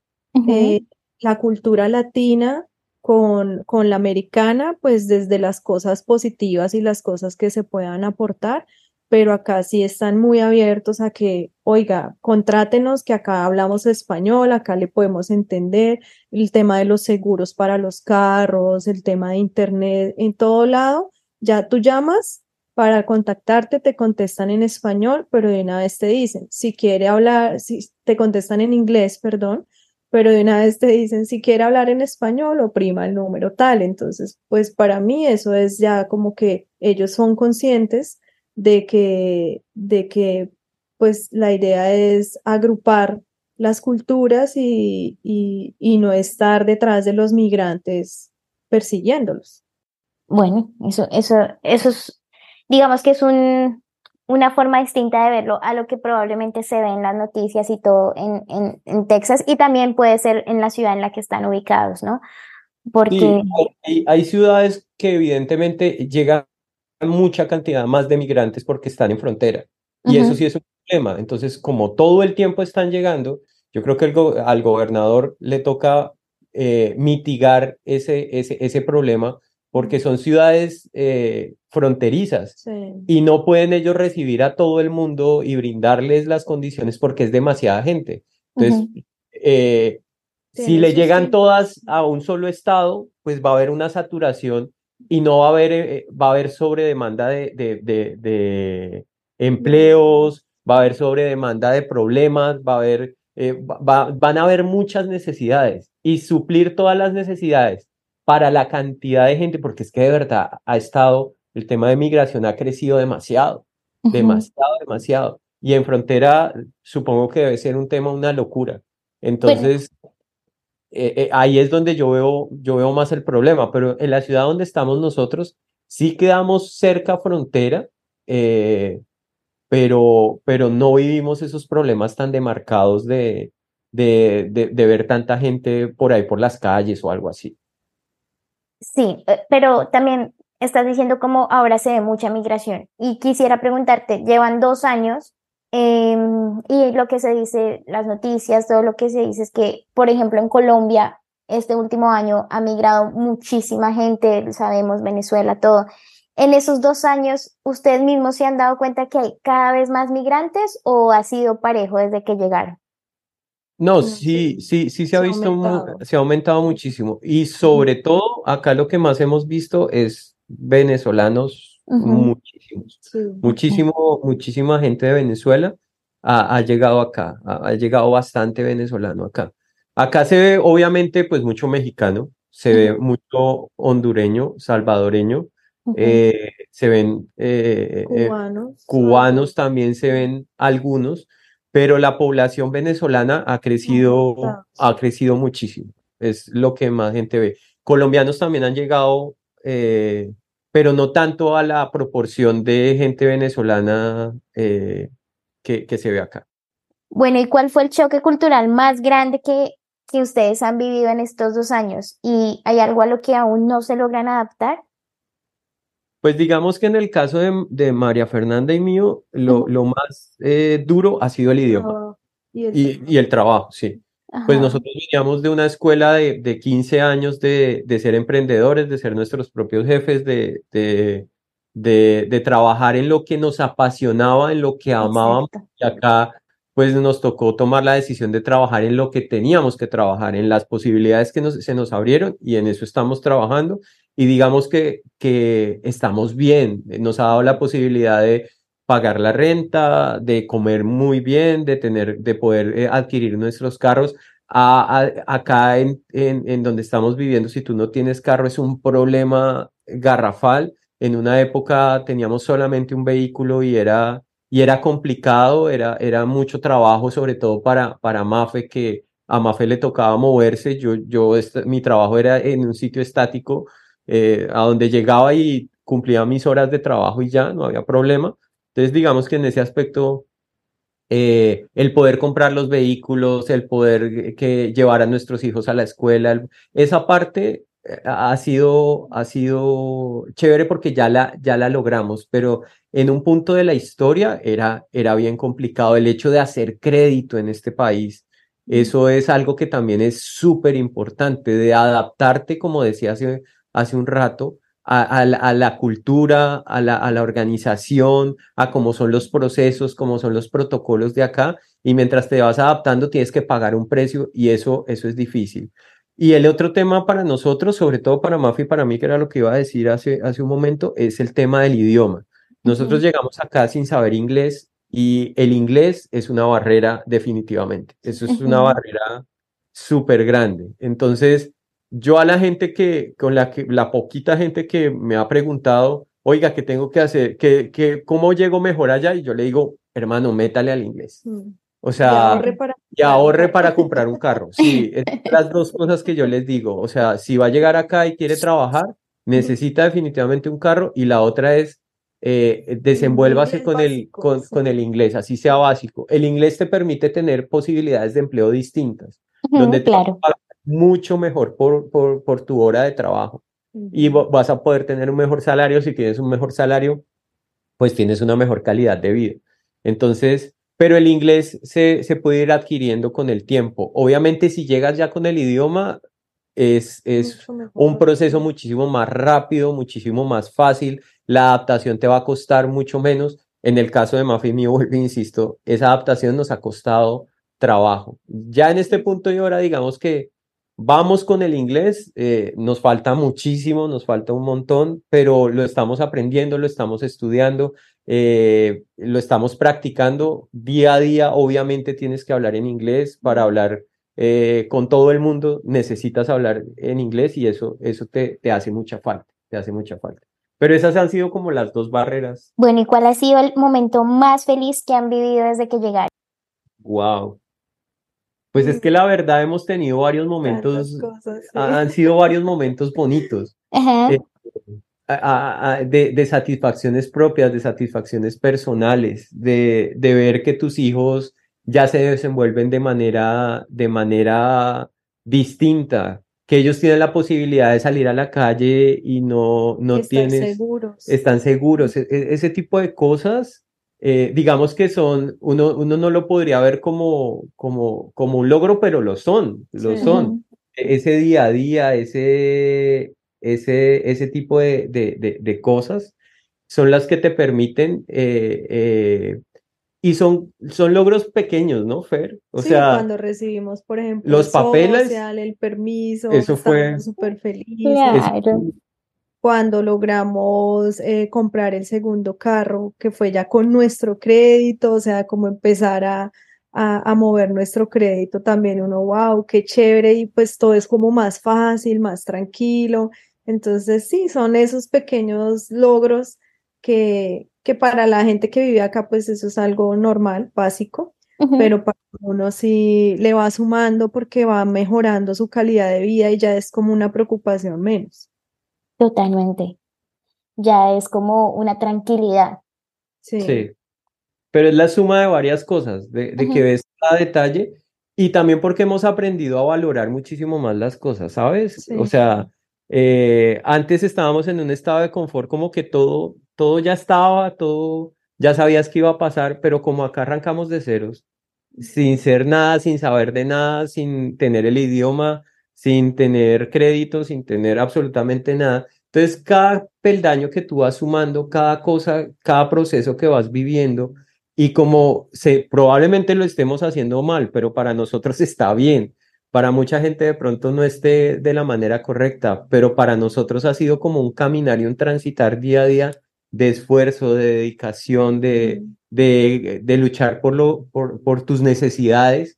eh, la cultura latina con, con la americana, pues desde las cosas positivas y las cosas que se puedan aportar pero acá sí están muy abiertos a que, oiga, contrátenos, que acá hablamos español, acá le podemos entender el tema de los seguros para los carros, el tema de internet, en todo lado, ya tú llamas para contactarte, te contestan en español, pero de una vez te dicen, si quiere hablar, si te contestan en inglés, perdón, pero de una vez te dicen, si quiere hablar en español, oprima el número tal. Entonces, pues para mí eso es ya como que ellos son conscientes de que, de que pues la idea es agrupar las culturas y, y, no estar detrás de los migrantes persiguiéndolos. Bueno, eso, eso, eso es, digamos que es un, una forma distinta de verlo a lo que probablemente se ve en las noticias y todo en, en, en Texas y también puede ser en la ciudad en la que están ubicados, ¿no? Porque... hay, hay, ciudades que evidentemente llegan mucha cantidad más de migrantes porque están en frontera. Y eso sí es un problema. Entonces, como todo el tiempo están llegando, yo creo que al gobernador le toca eh, mitigar ese, ese, ese problema porque son ciudades eh, fronterizas y no pueden ellos recibir a todo el mundo y brindarles las condiciones porque es demasiada gente. Entonces, eh, si le llegan todas a un solo estado, pues va a haber una saturación y no va a haber, eh, va a haber sobredemanda de, de, de, empleos, va a haber sobredemanda de problemas, va a haber, eh, van a haber muchas necesidades y suplir todas las necesidades para la cantidad de gente, porque es que de verdad ha estado, el tema de migración ha crecido demasiado, demasiado, demasiado. Y en frontera supongo que debe ser un tema, una locura. Entonces, eh, eh, ahí es donde yo veo, yo veo más el problema, pero en la ciudad donde estamos nosotros sí quedamos cerca frontera, eh, pero, pero no vivimos esos problemas tan demarcados de, de, de, ver tanta gente por ahí por las calles o algo así. Sí, pero también estás diciendo como ahora se ve mucha migración y quisiera preguntarte, llevan dos años Em, y lo que se dice, las noticias, todo lo que se dice es que, por ejemplo, en Colombia, este último año ha migrado muchísima gente, sabemos, Venezuela, todo. En esos dos años, ¿ustedes mismos se han dado cuenta que hay cada vez más migrantes o ha sido parejo desde que llegaron? No, sí, sí, sí se ha visto, se ha aumentado muchísimo. Y sobre todo, acá lo que más hemos visto es venezolanos muchísimos, muchísimo, muchísima gente de Venezuela ha, llegado acá, ha, llegado bastante venezolano acá. Acá se ve obviamente pues mucho mexicano, se ve mucho hondureño, salvadoreño, eh, se ven eh, eh, cubanos, también se ven algunos, pero la población venezolana ha crecido, ha crecido muchísimo, es lo que más gente ve. Colombianos también han llegado pero no tanto a la proporción de gente venezolana eh, que, que, se ve acá. Bueno, ¿y cuál fue el choque cultural más grande que, que ustedes han vivido en estos dos años? ¿Y hay algo a lo que aún no se logran adaptar? Pues digamos que en el caso de, de María Fernanda y mío, lo, lo más eh, duro ha sido el idioma y, el... Y, y el trabajo, sí. Pues nosotros veníamos de una escuela de, de 15 años de, de, ser emprendedores, de ser nuestros propios jefes, de, de, de, trabajar en lo que nos apasionaba, en lo que amábamos. Y acá pues nos tocó tomar la decisión de trabajar en lo que teníamos que trabajar, en las posibilidades que nos, se nos abrieron y en eso estamos trabajando. Y digamos que, que estamos bien, nos ha dado la posibilidad de pagar la renta, de comer muy bien, de tener, de poder eh, adquirir nuestros carros. acá en, en, en, donde estamos viviendo, si tú no tienes carro, es un problema garrafal. En una época teníamos solamente un vehículo y era, y era complicado, era, era mucho trabajo, sobre todo para, para Mafe, que a Mafe le tocaba moverse. Yo, yo, mi trabajo era en un sitio estático, eh, a donde llegaba y cumplía mis horas de trabajo y ya, no había problema entonces, digamos que en ese aspecto, eh, el poder comprar los vehículos, el poder que llevar a nuestros hijos a la escuela, esa parte eh, ha sido, ha sido chévere porque ya la, ya la logramos, pero en un punto de la historia era, era bien complicado el hecho de hacer crédito en este país. Eso es algo que también es súper importante, de adaptarte, como decía hace, hace un rato, a, la, cultura, a la, a la, organización, a cómo son los procesos, cómo son los protocolos de acá, y mientras te vas adaptando tienes que pagar un precio y eso, eso es difícil. Y el otro tema para nosotros, sobre todo para Mafi y para mí, que era lo que iba a decir hace, hace un momento, es el tema del idioma. Nosotros llegamos acá sin saber inglés y el inglés es una barrera definitivamente. Eso es una barrera súper grande. Entonces, yo a la gente que, con la que, la poquita gente que me ha preguntado, oiga, ¿qué tengo que hacer? ¿Qué, qué, ¿Cómo llego mejor allá? Y yo le digo, hermano, métale al inglés. Mm. O sea, y ahorre, para, y ahorre para comprar un carro. Sí, es las dos cosas que yo les digo. O sea, si va a llegar acá y quiere trabajar, necesita definitivamente un carro. Y la otra es, eh, desenvuélvase con el, con, con, el inglés, así sea básico. El inglés te permite tener posibilidades de empleo distintas, donde claro mucho mejor por, por, por tu hora de trabajo y vas a poder tener un mejor salario. Si tienes un mejor salario, pues tienes una mejor calidad de vida. Entonces, pero el inglés se, se puede ir adquiriendo con el tiempo. Obviamente, si llegas ya con el idioma, es, es un proceso muchísimo más rápido, muchísimo más fácil. La adaptación te va a costar mucho menos. En el caso de Mafi mío, insisto, esa adaptación nos ha costado trabajo. Ya en este punto y ahora, digamos que Vamos con el inglés, eh, nos falta muchísimo, nos falta un montón, pero lo estamos aprendiendo, lo estamos estudiando, eh, lo estamos practicando día a día. Obviamente tienes que hablar en inglés para hablar eh, con todo el mundo, necesitas hablar en inglés y eso, eso te, te hace mucha falta, te hace mucha falta. Pero esas han sido como las dos barreras. Bueno, ¿y cuál ha sido el momento más feliz que han vivido desde que llegaron? Wow. Pues es que la verdad hemos tenido varios momentos, han sido varios momentos bonitos. Eh, de, de, satisfacciones propias, de satisfacciones personales, de, de, ver que tus hijos ya se desenvuelven de manera, de manera distinta, que ellos tienen la posibilidad de salir a la calle y no, no tienen... Seguros. Están seguros. E, e, ese tipo de cosas eh, digamos que son, uno, uno no lo podría ver como, como, como un logro, pero lo son, lo son. E, ese día a día, ese, ese, ese tipo de, de, de, cosas son las que te permiten eh, eh, y son, son logros pequeños, ¿no, Fer? O sí, sea, cuando recibimos, por ejemplo, los papeles, el permiso, eso fue súper feliz. Claro cuando logramos eh, comprar el segundo carro, que fue ya con nuestro crédito, o sea, como empezar a, a, mover nuestro crédito también, uno, wow, qué chévere, y pues todo es como más fácil, más tranquilo. Entonces, sí, son esos pequeños logros que, que para la gente que vive acá, pues eso es algo normal, básico, pero para uno sí le va sumando porque va mejorando su calidad de vida y ya es como una preocupación menos. Totalmente. Ya es como una tranquilidad. Sí. sí. Pero es la suma de varias cosas, de, de que ves cada detalle y también porque hemos aprendido a valorar muchísimo más las cosas, ¿sabes? O sea, eh, antes estábamos en un estado de confort como que todo, todo ya estaba, todo, ya sabías que iba a pasar, pero como acá arrancamos de ceros, sin ser nada, sin saber de nada, sin tener el idioma, sin tener crédito, sin tener absolutamente nada. Entonces, cada peldaño que tú vas sumando, cada cosa, cada proceso que vas viviendo, y como se, probablemente lo estemos haciendo mal, pero para nosotros está bien. Para mucha gente de pronto no esté de la manera correcta, pero para nosotros ha sido como un caminar y un transitar día a día de esfuerzo, de dedicación, de, de, de luchar por, lo, por, por tus necesidades.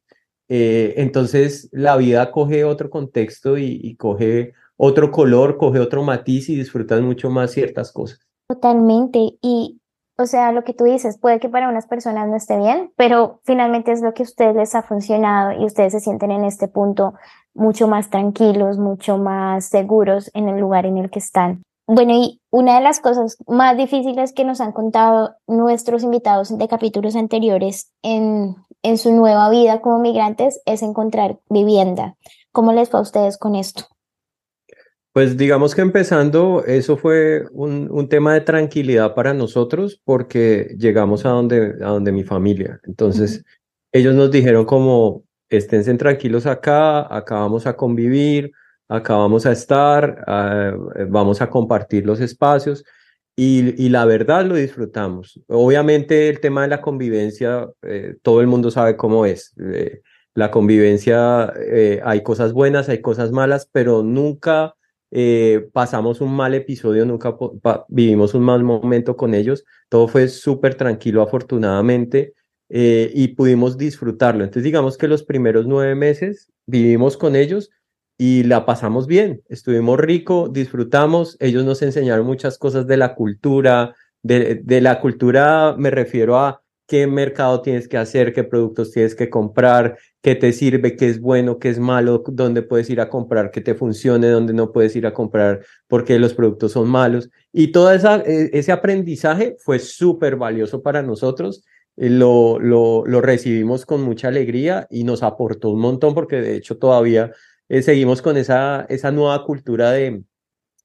Eh, entonces la vida coge otro contexto y, y coge otro color, coge otro matiz y disfrutas mucho más ciertas cosas. Totalmente. Y, o sea, lo que tú dices, puede que para unas personas no esté bien, pero finalmente es lo que a ustedes les ha funcionado y ustedes se sienten en este punto mucho más tranquilos, mucho más seguros en el lugar en el que están. Bueno, y una de las cosas más difíciles que nos han contado nuestros invitados de capítulos anteriores en, en su nueva vida como migrantes es encontrar vivienda. ¿Cómo les fue a ustedes con esto? Pues digamos que empezando, eso fue un, un, tema de tranquilidad para nosotros porque llegamos a donde, a donde mi familia. Entonces, uh -huh. ellos nos dijeron como, esténse tranquilos acá, acá vamos a convivir, acá vamos a estar, uh, vamos a compartir los espacios. Y, la verdad lo disfrutamos. Obviamente el tema de la convivencia, eh, todo el mundo sabe cómo es. Eh, la convivencia, eh, hay cosas buenas, hay cosas malas, pero nunca eh, pasamos un mal episodio, nunca vivimos un mal momento con ellos, todo fue súper tranquilo afortunadamente eh, y pudimos disfrutarlo. Entonces digamos que los primeros nueve meses vivimos con ellos y la pasamos bien, estuvimos rico, disfrutamos, ellos nos enseñaron muchas cosas de la cultura, de, de la cultura me refiero a qué mercado tienes que hacer, qué productos tienes que comprar, qué te sirve, qué es bueno, qué es malo, dónde puedes ir a comprar, qué te funcione, dónde no puedes ir a comprar porque los productos son malos. Y todo esa, e, ese aprendizaje fue súper valioso para nosotros. Eh, lo, lo, lo, recibimos con mucha alegría y nos aportó un montón porque de hecho todavía eh, seguimos con esa, esa nueva cultura de,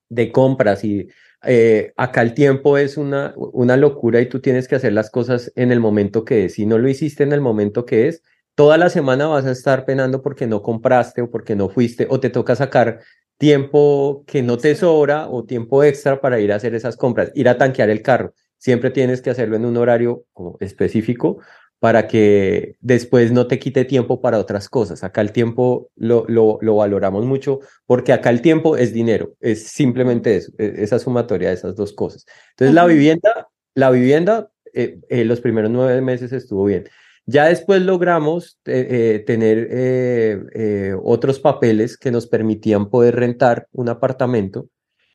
de compras y eh, acá el tiempo es una, una locura y tú tienes que hacer las cosas en el momento que es. Si no lo hiciste en el momento que es, toda la semana vas a estar penando porque no compraste o porque no fuiste o te toca sacar tiempo que no te sobra o tiempo extra para ir a hacer esas compras, ir a tanquear el carro. Siempre tienes que hacerlo en un horario específico para que después no te quite tiempo para otras cosas. Acá el tiempo lo, lo, lo, valoramos mucho porque acá el tiempo es dinero, es simplemente eso, e, esa sumatoria de esas dos cosas. Entonces la vivienda, la vivienda, eh, eh, los primeros nueve meses estuvo bien. Ya después logramos eh, eh tener otros papeles que nos permitían poder rentar un apartamento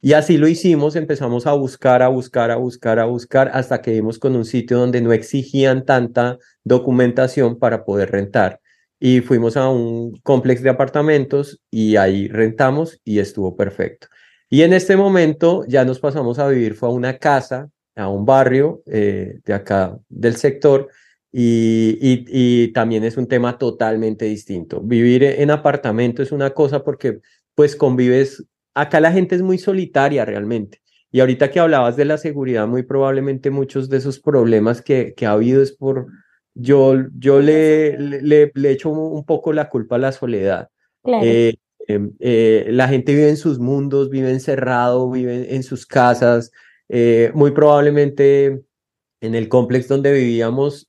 y así lo hicimos, empezamos a buscar, a buscar, a buscar, a buscar, hasta que dimos con un sitio donde no exigían tanta documentación para poder rentar. Y fuimos a un complejo de apartamentos y ahí rentamos y estuvo perfecto. Y en este momento ya nos pasamos a vivir, fue a una casa, a un barrio eh, de acá del sector, y, y, y, también es un tema totalmente distinto. Vivir en apartamento es una cosa porque pues convives acá la gente es muy solitaria realmente. Y ahorita que hablabas de la seguridad, muy probablemente muchos de esos problemas que, que ha habido es por, yo, yo le, le, le echo un poco la culpa a la soledad. Claro. Eh, eh, la gente vive en sus mundos, vive encerrado, vive en sus casas. Eh, muy probablemente en el complex donde vivíamos,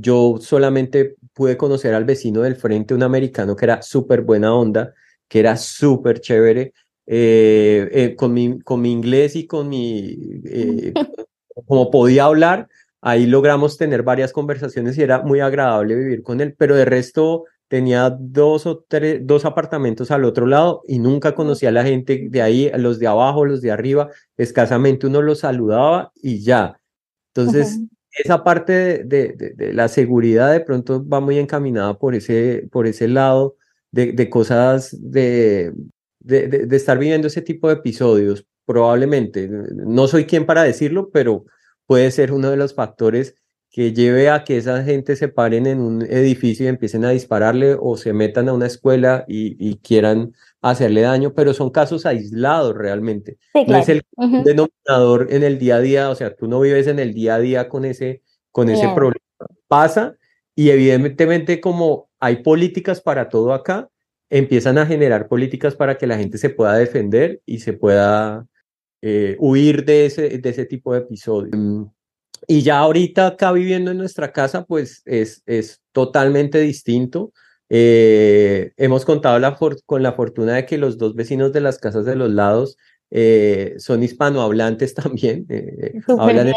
yo solamente pude conocer al vecino del frente, un americano que era súper buena onda, que era súper chévere eh, eh, con, mi, con mi inglés y con mi, eh, como podía hablar, ahí logramos tener varias conversaciones y era muy agradable vivir con él, pero de resto tenía dos o tres, dos apartamentos al otro lado y nunca conocía a la gente de ahí, los de abajo, los de arriba, escasamente uno los saludaba y ya. Entonces, uh -huh. esa parte de, de, de, de, la seguridad de pronto va muy encaminada por ese, por ese lado de, de cosas de, de, de, de, estar viviendo ese tipo de episodios, probablemente. No soy quien para decirlo, pero puede ser uno de los factores que lleve a que esa gente se paren en un edificio y empiecen a dispararle o se metan a una escuela y, y quieran hacerle daño, pero son casos aislados realmente. Sí, claro. No es el uh -huh. denominador en el día a día, o sea, tú no vives en el día a día con ese, con ese problema. Pasa y evidentemente como hay políticas para todo acá, empiezan a generar políticas para que la gente se pueda defender y se pueda eh, huir de ese, de ese tipo de episodios. y ya ahorita acá viviendo en nuestra casa, pues es, es totalmente distinto. Eh, hemos contado la con la fortuna de que los dos vecinos de las casas de los lados eh, son hispanohablantes también, eh, hablan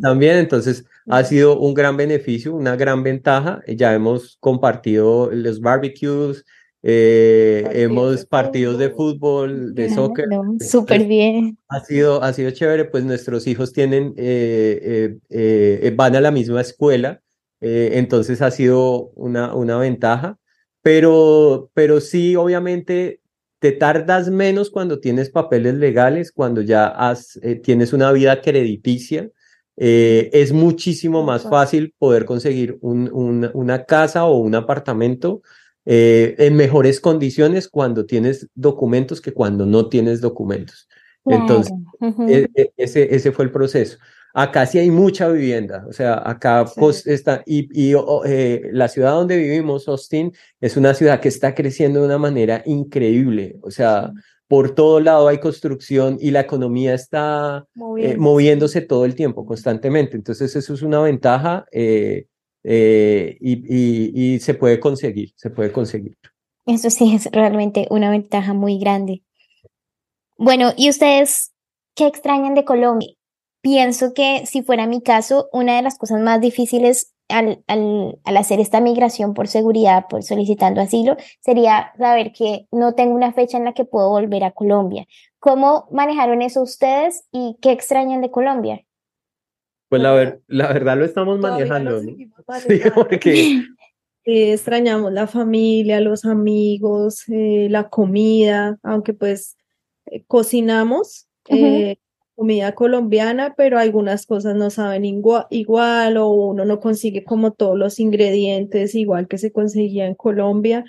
también, entonces ha sido un gran beneficio, una gran ventaja. Ya hemos compartido los barbecues, eh, hemos partidos de fútbol, de soccer. Súper bien. Ha sido, ha sido chévere, pues nuestros hijos tienen, van a la misma escuela, entonces ha sido una, una ventaja, pero, pero sí, obviamente te tardas menos cuando tienes papeles legales, cuando ya has, eh, tienes una vida crediticia. Eh, es muchísimo más fácil poder conseguir un, una casa o un apartamento eh, en mejores condiciones cuando tienes documentos que cuando no tienes documentos. Entonces, e, e, ese, ese fue el proceso. Acá sí hay mucha vivienda, o sea, acá pues, está, y, y eh, la ciudad donde vivimos, Austin, es una ciudad que está creciendo de una manera increíble, o sea, por todo lado hay construcción y la economía está eh, moviéndose todo el tiempo, constantemente, entonces eso es una ventaja eh, y, y se puede conseguir, se puede conseguir. Eso sí es realmente una ventaja muy grande. Bueno, ¿y ustedes qué extrañan de Colombia? pienso que si fuera mi caso, una de las cosas más difíciles al, hacer esta migración por seguridad, por solicitando asilo, sería saber que no tengo una fecha en la que puedo volver a Colombia. ¿Cómo manejaron eso ustedes y qué extrañan de Colombia? Pues la, ver, la verdad lo estamos manejando. Sí, porque... extrañamos la familia, los amigos, eh, la comida, aunque pues eh, cocinamos, eh, comida colombiana, pero algunas cosas no saben igual, o uno no consigue como todos los ingredientes igual que se conseguía en Colombia.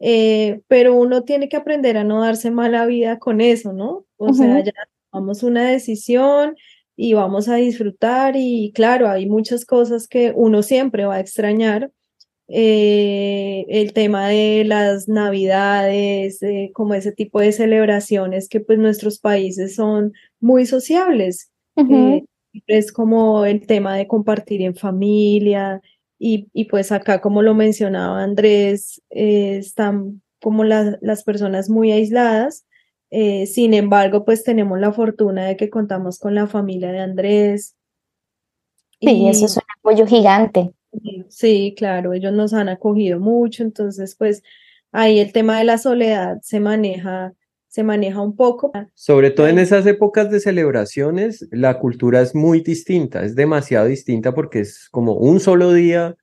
Eh, pero uno tiene que aprender a no darse mala vida con eso, ¿no? O sea, ya tomamos una decisión y vamos a disfrutar y claro, hay muchas cosas que uno siempre va a extrañar, eh, el tema de las navidades, como ese tipo de celebraciones que pues nuestros países son muy sociables. Eh, es como el tema de compartir en familia y, y pues acá como lo mencionaba Andrés, eh, están como las personas muy aisladas. Sin embargo, pues tenemos la fortuna de que contamos con la familia de Andrés. Sí, y eso es un apoyo gigante. Sí, claro, ellos nos han acogido mucho, entonces pues ahí el tema de la soledad se maneja, se maneja un poco. Sobre todo en esas épocas de celebraciones, la cultura es muy distinta, es demasiado distinta porque es como un solo día,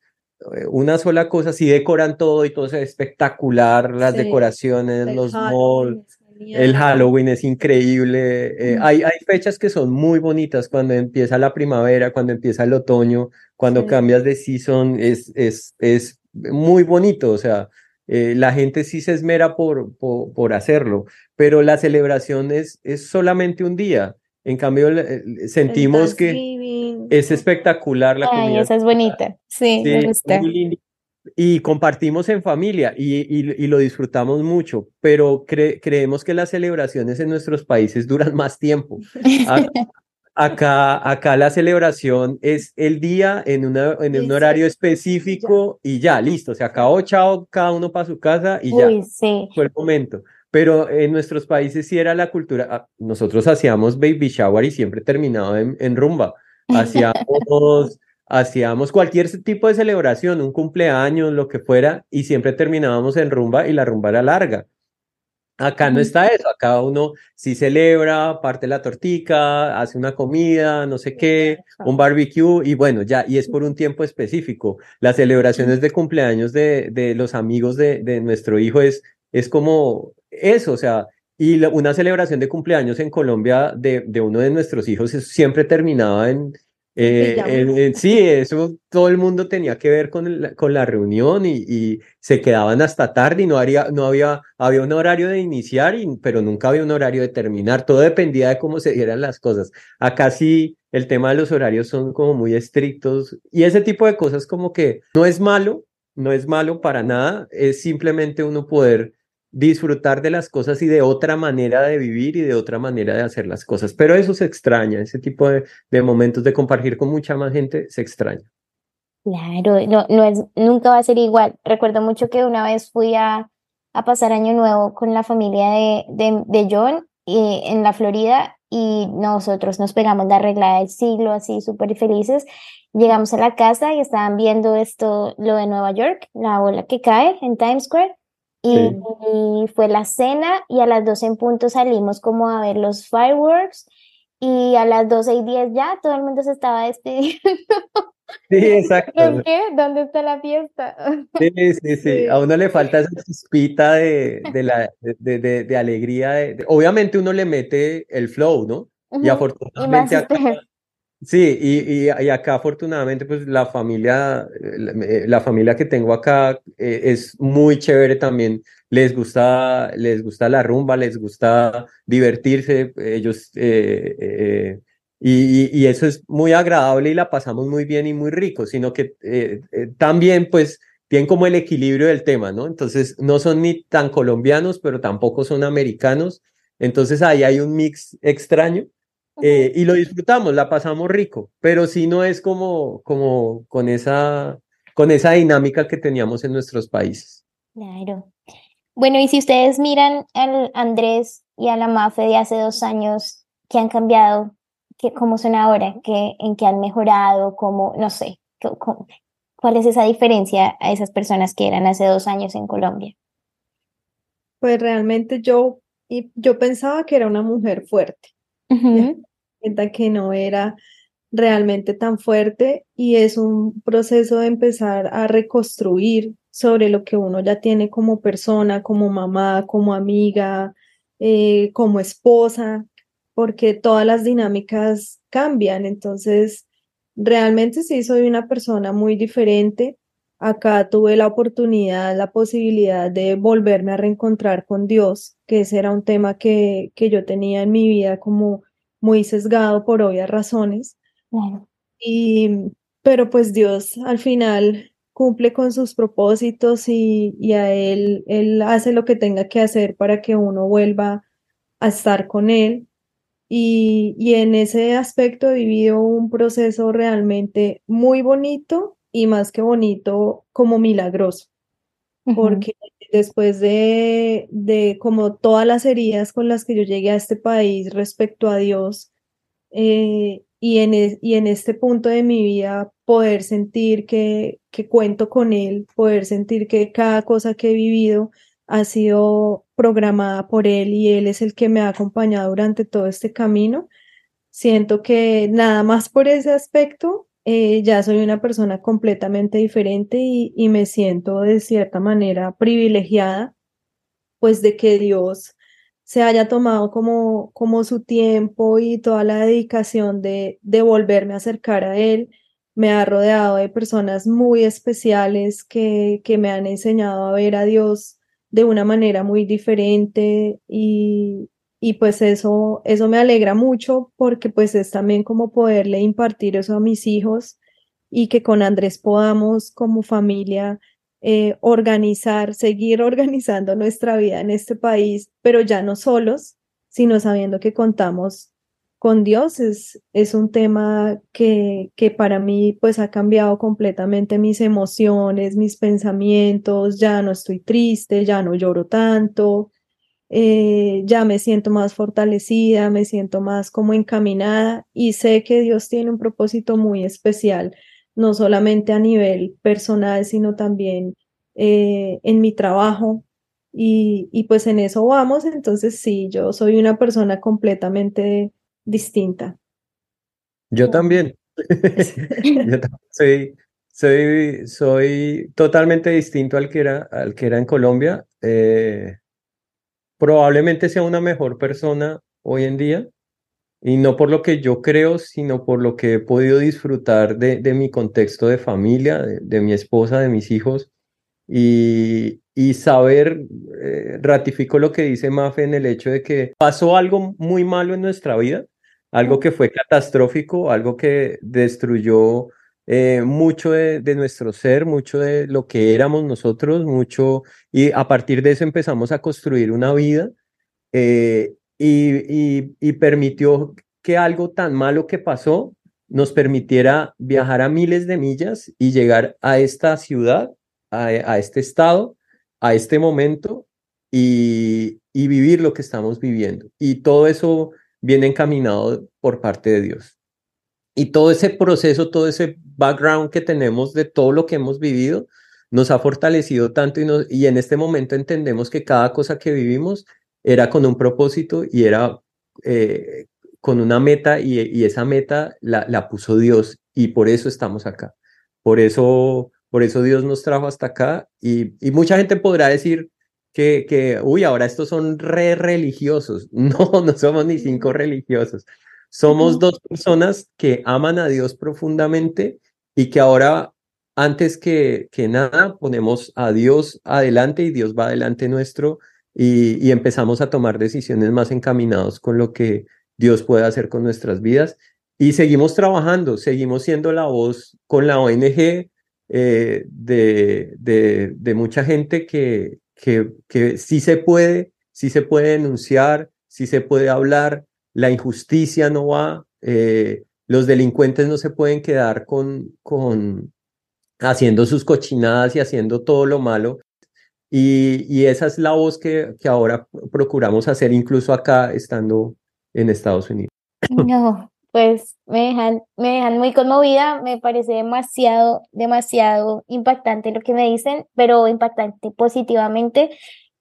eh, una sola cosa, si decoran todo y todo es espectacular, las decoraciones, los malls, el Halloween es increíble. Eh, hay, hay fechas que son muy bonitas cuando empieza la primavera, cuando empieza el otoño, cuando cambias de season, es, es, es muy bonito. O sea, eh, la gente sí se esmera por, por, hacerlo, pero la celebración es, es solamente un día. En cambio, sentimos que es espectacular la Ay, Esa es bonita. Sí, me gusta y compartimos en familia y, y, lo disfrutamos mucho, pero creemos que las celebraciones en nuestros países duran más tiempo. Acá, acá, la celebración es el día en, una, en un horario específico y ya, listo, se acabó, chao, cada uno para su casa y ya. Fue el momento. Pero en nuestros países sí era la cultura, ah, nosotros hacíamos baby shower y siempre terminaba en, en rumba. Hacíamos hacíamos cualquier tipo de celebración, un cumpleaños, lo que fuera, y siempre terminábamos en rumba y la rumba era larga. Acá no está eso, acá uno sí celebra, parte la tortica, hace una comida, no sé qué, un barbecue y bueno, ya, y es por un tiempo específico. Las celebraciones de cumpleaños de, de los amigos de, de nuestro hijo es, es como eso, o sea, y una celebración de cumpleaños en Colombia de, de uno de nuestros hijos siempre terminaba en, eh, sí, eso todo el mundo tenía que ver con, con la reunión y, se quedaban hasta tarde y no, haría, no había, había un horario de iniciar, pero nunca había un horario de terminar. Todo dependía de cómo se dieran las cosas. Acá sí, el tema de los horarios son como muy estrictos y ese tipo de cosas como que no es malo, no es malo para nada, es simplemente uno poder disfrutar de las cosas y de otra manera de vivir y de otra manera de hacer las cosas. Pero eso se extraña, ese tipo de, momentos de compartir con mucha más gente se extraña. Claro, no, no es, nunca va a ser igual. Recuerdo mucho que una vez fui a, a pasar Año Nuevo con la familia de, de, John y, en la Florida y nosotros nos pegamos la regla del siglo así súper felices. Llegamos a la casa y estaban viendo esto, lo de Nueva York, la bola que cae en Times Square. Y, fue la cena y a las 12 en punto salimos como a ver los fireworks y a las 12 y 10 ya todo el mundo se estaba despidiendo. Sí, exacto. qué? ¿Dónde está la fiesta? Sí, sí, sí. A uno le falta esa chispita de, de, la, de, de, de alegría. obviamente uno le mete el flow, ¿no? Y afortunadamente Sí, y, y, acá afortunadamente pues la familia, eh, la, familia que tengo acá eh, es muy chévere también, les gusta, les gusta la rumba, les gusta divertirse, ellos, eh, y, y, eso es muy agradable y la pasamos muy bien y muy rico, sino que también pues tienen como el equilibrio del tema, ¿no? Entonces no son ni tan colombianos, pero tampoco son americanos, entonces ahí hay un mix extraño eh, y lo disfrutamos, la pasamos rico, pero sí no es como, como con, esa, con esa dinámica que teníamos en nuestros países. Claro. Bueno, y si ustedes miran al Andrés y a la Mafe de hace dos años, ¿qué han cambiado? ¿Qué, ¿Cómo son ahora? ¿Qué, ¿En qué han mejorado? ¿Cómo, no sé, cuál es esa diferencia a esas personas que eran hace dos años en Colombia? Pues realmente yo, yo pensaba que era una mujer fuerte que no era realmente tan fuerte y es un proceso de empezar a reconstruir sobre lo que uno ya tiene como persona, como mamá, como amiga, eh, como esposa, porque todas las dinámicas cambian. Entonces, realmente sí soy una persona muy diferente. Acá tuve la oportunidad, la posibilidad de volverme a reencontrar con Dios, que ese era un tema que, que yo tenía en mi vida como muy sesgado por obvias razones. Y, pero pues Dios al final cumple con sus propósitos y, y, a él, él hace lo que tenga que hacer para que uno vuelva a estar con él. Y, y en ese aspecto he vivido un proceso realmente muy bonito y más que bonito, como milagroso. Porque después de, de como todas las heridas con las que yo llegué a este país respecto a Dios, eh, y, en y en este punto de mi vida poder sentir que, que cuento con Él, poder sentir que cada cosa que he vivido ha sido programada por Él y Él es el que me ha acompañado durante todo este camino. Siento que nada más por ese aspecto eh, ya soy una persona completamente diferente y, me siento de cierta manera privilegiada, pues de que Dios se haya tomado como, como su tiempo y toda la dedicación de, de volverme a acercar a Él. Me ha rodeado de personas muy especiales que, que me han enseñado a ver a Dios de una manera muy diferente y, y pues eso, eso me alegra mucho porque pues es también como poderle impartir eso a mis hijos y que con Andrés podamos como familia eh, organizar, seguir organizando nuestra vida en este país, pero ya no solos, sino sabiendo que contamos con Dios. Es, es un tema que, que para mí pues ha cambiado completamente mis emociones, mis pensamientos, ya no estoy triste, ya no lloro tanto, eh, ya me siento más fortalecida, me siento más como encaminada y sé que Dios tiene un propósito muy especial, no solamente a nivel personal, sino también eh, en mi trabajo. Y, y pues en eso vamos, entonces sí, yo soy una persona completamente distinta. Yo también. yo soy, soy, soy totalmente distinto al que era, al que era en Colombia. Eh, probablemente sea una mejor persona hoy en día, y no por lo que yo creo, sino por lo que he podido disfrutar de, de mi contexto de familia, de, mi esposa, de mis hijos, y, y saber, eh, ratifico lo que dice Mafe en el hecho de que pasó algo muy malo en nuestra vida, algo que fue catastrófico, algo que destruyó eh, mucho de, nuestro ser, mucho de lo que éramos nosotros, mucho, y a partir de eso empezamos a construir una vida eh, y, permitió que algo tan malo que pasó nos permitiera viajar a miles de millas y llegar a esta ciudad, a, este estado, a este momento y vivir lo que estamos viviendo. Y todo eso viene encaminado por parte de Dios. Y todo ese proceso, todo ese background que tenemos de todo lo que hemos vivido, nos ha fortalecido tanto y, y en este momento entendemos que cada cosa que vivimos era con un propósito y era eh, con una meta y, esa meta la, la, puso Dios y por eso estamos acá. Por eso, por eso Dios nos trajo hasta acá y, y mucha gente podrá decir que, que, uy, ahora estos son re religiosos. No, no somos ni cinco religiosos. Somos dos personas que aman a Dios profundamente y que ahora, antes que, que nada, ponemos a Dios adelante y Dios va adelante nuestro y, y empezamos a tomar decisiones más encaminados con lo que Dios puede hacer con nuestras vidas. Y seguimos trabajando, seguimos siendo la voz con la ONG eh, de, de, de, mucha gente que, que, que sí se puede, sí se puede denunciar, sí se puede hablar, la injusticia no va, eh, los delincuentes no se pueden quedar con, con haciendo sus cochinadas y haciendo todo lo malo. Y, y esa es la voz que, que ahora procuramos hacer incluso acá estando en Estados Unidos. No, pues me dejan, me dejan muy conmovida, me parece demasiado, demasiado impactante lo que me dicen, pero impactante positivamente.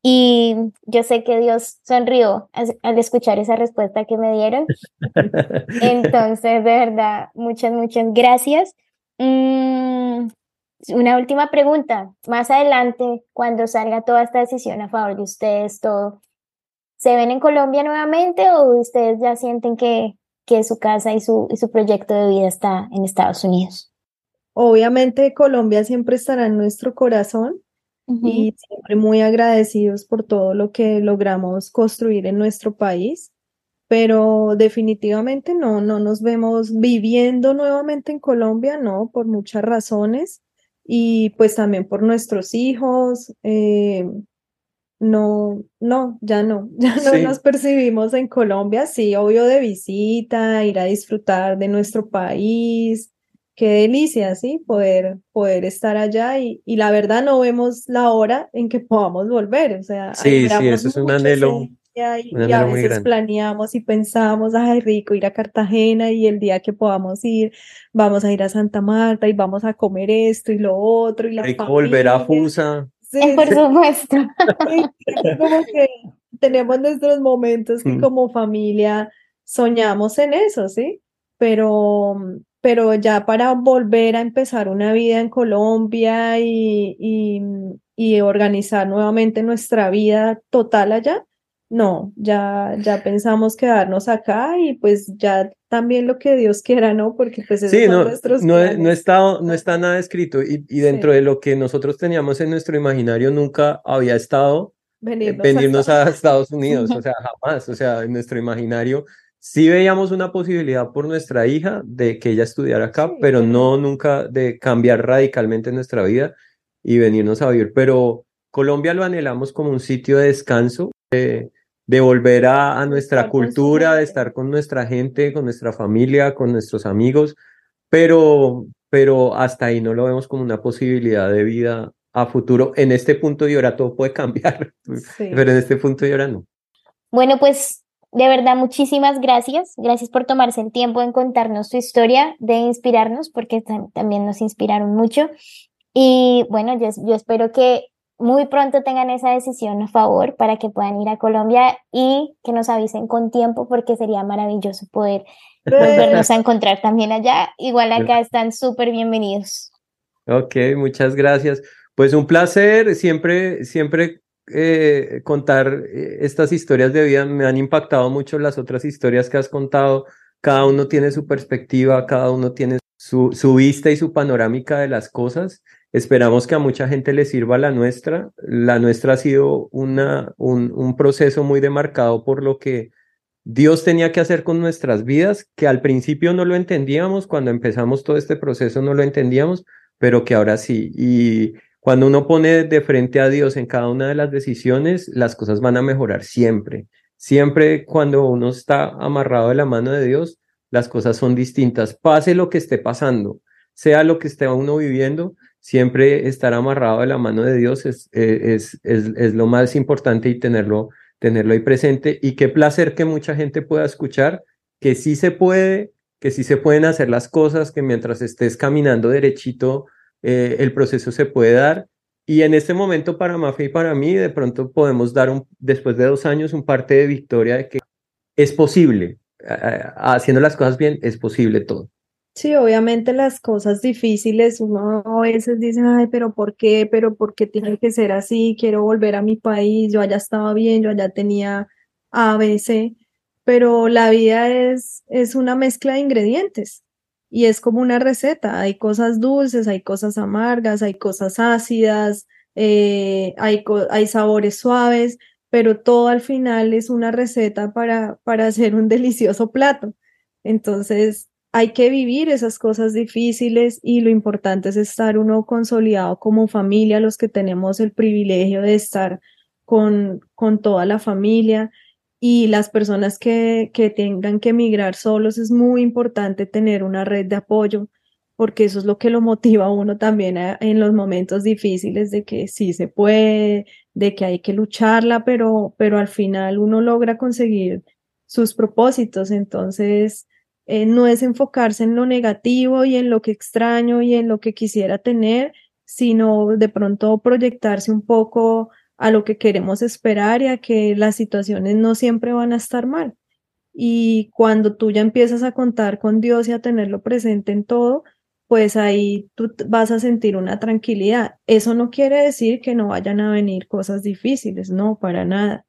Y yo sé que Dios sonrió al escuchar esa respuesta que me dieron. Entonces, de verdad, muchas, muchas gracias. Mm, una última pregunta. Más adelante, cuando salga toda esta decisión a favor de ustedes, todo, ¿se ven en Colombia nuevamente o ustedes ya sienten que, que su casa y su, y su proyecto de vida está en Estados Unidos? Obviamente Colombia siempre estará en nuestro corazón y siempre muy agradecidos por todo lo que logramos construir en nuestro país, pero definitivamente no, no nos vemos viviendo nuevamente en Colombia, no, por muchas razones y pues también por nuestros hijos. Eh, no, no, ya no, ya no nos percibimos en Colombia, sí, obvio de visita, ir a disfrutar de nuestro país, qué delicia, ¿sí? Poder, poder estar allá y, y la verdad no vemos la hora en que podamos volver, o sea, sí, sí, eso es un anhelo. Y, a veces planeamos y pensamos, ay, rico ir a Cartagena y el día que podamos ir, vamos a ir a Santa Marta y vamos a comer esto y lo otro y la rico volver a Fusa. Sí, por supuesto. como que tenemos nuestros momentos que mm. como familia soñamos en eso, ¿sí? Pero, pero ya para volver a empezar una vida en Colombia y, y, organizar nuevamente nuestra vida total allá, no, ya, ya pensamos quedarnos acá y pues ya también lo que Dios quiera, ¿no? Porque pues esos sí, no, nuestros no, no, está, no está nada escrito y, y dentro de lo que nosotros teníamos en nuestro imaginario nunca había estado eh, venirnos, a Estados Unidos, o sea, jamás, o sea, en nuestro imaginario Sí veíamos una posibilidad por nuestra hija de que ella estudiara acá, pero no nunca de cambiar radicalmente nuestra vida y venirnos a vivir. Pero Colombia lo anhelamos como un sitio de descanso, de, volver a, nuestra cultura, de estar con nuestra gente, con nuestra familia, con nuestros amigos, pero, pero hasta ahí no lo vemos como una posibilidad de vida a futuro. En este punto y ahora todo puede cambiar, pero en este punto y ahora no. Bueno, pues de verdad, muchísimas gracias. Gracias por tomarse el tiempo en contarnos su historia, de inspirarnos, porque también nos inspiraron mucho. Y bueno, yo, yo espero que muy pronto tengan esa decisión a favor para que puedan ir a Colombia y que nos avisen con tiempo porque sería maravilloso poder volvernos a encontrar también allá. Igual acá están súper bienvenidos. Ok, muchas gracias. Pues un placer, siempre, siempre eh, contar eh, estas historias de vida, me han impactado mucho las otras historias que has contado. Cada uno tiene su perspectiva, cada uno tiene su, vista y su panorámica de las cosas. Esperamos que a mucha gente le sirva la nuestra. La nuestra ha sido una, un, un proceso muy demarcado por lo que Dios tenía que hacer con nuestras vidas, que al principio no lo entendíamos, cuando empezamos todo este proceso no lo entendíamos, pero que ahora sí. Y cuando uno pone de frente a Dios en cada una de las decisiones, las cosas van a mejorar siempre. Siempre cuando uno está amarrado de la mano de Dios, las cosas son distintas. Pase lo que esté pasando, sea lo que esté uno viviendo, siempre estar amarrado de la mano de Dios es, es, es, es lo más importante y tenerlo tenerlo ahí presente y qué placer que mucha gente pueda escuchar que sí se puede, que sí se pueden hacer las cosas, que mientras estés caminando derechito, eh, el proceso se puede dar. Y en este momento para Mafe y para mí, de pronto podemos dar, un, después de dos años, un parte de victoria de que es posible, haciendo las cosas bien, es posible todo. Sí, obviamente las cosas difíciles, uno a veces dice, ay, pero ¿por qué? ¿Pero por qué tiene que ser así? Quiero volver a mi país, yo allá estaba bien, yo allá tenía ABC, pero la vida es, es una mezcla de ingredientes y es como una receta, hay cosas dulces, hay cosas amargas, hay cosas ácidas, eh, hay, hay sabores suaves, pero todo al final es una receta para, para hacer un delicioso plato. Entonces, hay que vivir esas cosas difíciles y lo importante es estar uno consolidado como familia, los que tenemos el privilegio de estar con, con toda la familia y las personas que, que tengan que emigrar solos, es muy importante tener una red de apoyo porque eso es lo que lo motiva a uno también en los momentos difíciles de que sí se puede, de que hay que lucharla, pero, pero al final uno logra conseguir sus propósitos. Entonces, eh, no es enfocarse en lo negativo y en lo que extraño y en lo que quisiera tener, sino de pronto proyectarse un poco a lo que queremos esperar y a que las situaciones no siempre van a estar mal. Y cuando tú ya empiezas a contar con Dios y a tenerlo presente en todo, pues ahí tú vas a sentir una tranquilidad. Eso no quiere decir que no vayan a venir cosas difíciles, no, para nada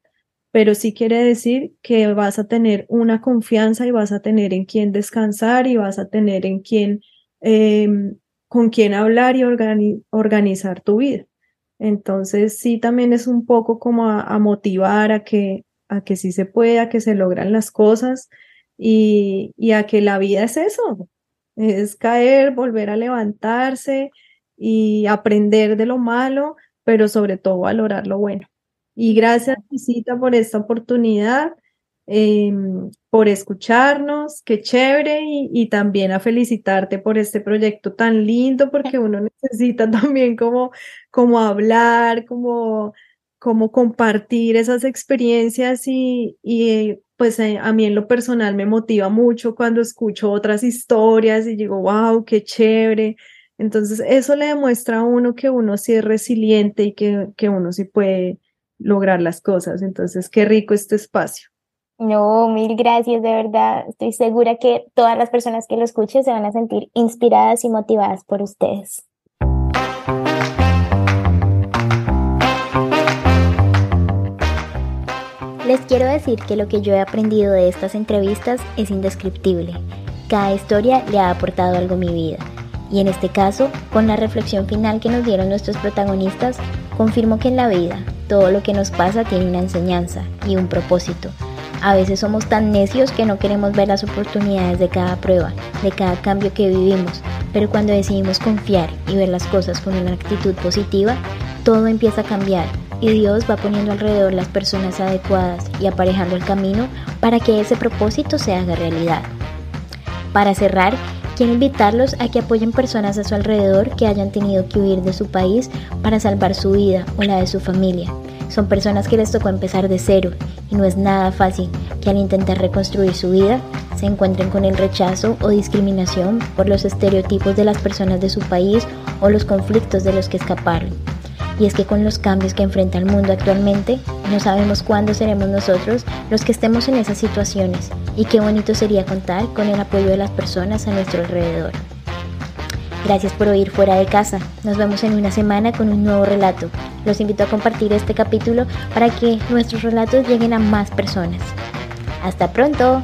pero sí quiere decir que vas a tener una confianza y vas a tener en quién descansar y vas a tener en quién, em, con quién hablar y organizar tu vida. Entonces sí también es un poco como a, motivar a que, a que sí se pueda, que se logran las cosas y, y a que la vida es eso, es caer, volver a levantarse y aprender de lo malo, pero sobre todo valorar lo bueno. Y gracias, Visita, por esta oportunidad, em, por escucharnos, qué chévere, y, también a felicitarte por este proyecto tan lindo, porque uno necesita también como, como hablar, como, como compartir esas experiencias y, y pues eh, a mí en lo personal me motiva mucho cuando escucho otras historias y digo, wow, qué chévere. Entonces, eso le demuestra a uno que uno sí es resiliente y que, que uno sí puede lograr las cosas. Entonces, qué rico este espacio. No, mil gracias, de verdad. Estoy segura que todas las personas que lo escuchen se van a sentir inspiradas y motivadas por ustedes. Les quiero decir que lo que yo he aprendido de estas entrevistas es indescriptible. Cada historia le ha aportado algo a mi vida. Y en este caso, con la reflexión final que nos dieron nuestros protagonistas, confirmo que en la vida todo lo que nos pasa tiene una enseñanza y un propósito. A veces somos tan necios que no queremos ver las oportunidades de cada prueba, de cada cambio que vivimos, pero cuando decidimos confiar y ver las cosas con una actitud positiva, todo empieza a cambiar y Dios va poniendo alrededor las personas adecuadas y aparejando el camino para que ese propósito se haga realidad. Para cerrar, quiero invitarlos a que apoyen personas a su alrededor que hayan tenido que huir de su país para salvar su vida o la de su familia. Son personas que les tocó empezar de cero y no es nada fácil que al intentar reconstruir su vida se encuentren con el rechazo o discriminación por los estereotipos de las personas de su país o los conflictos de los que escaparon. Y es que con los cambios que enfrenta el mundo actualmente, no sabemos cuándo seremos nosotros los que estemos en esas situaciones y qué bonito sería contar con el apoyo de las personas a nuestro alrededor. Gracias por oír fuera de casa. Nos vemos en una semana con un nuevo relato. Los invito a compartir este capítulo para que nuestros relatos lleguen a más personas. Hasta pronto.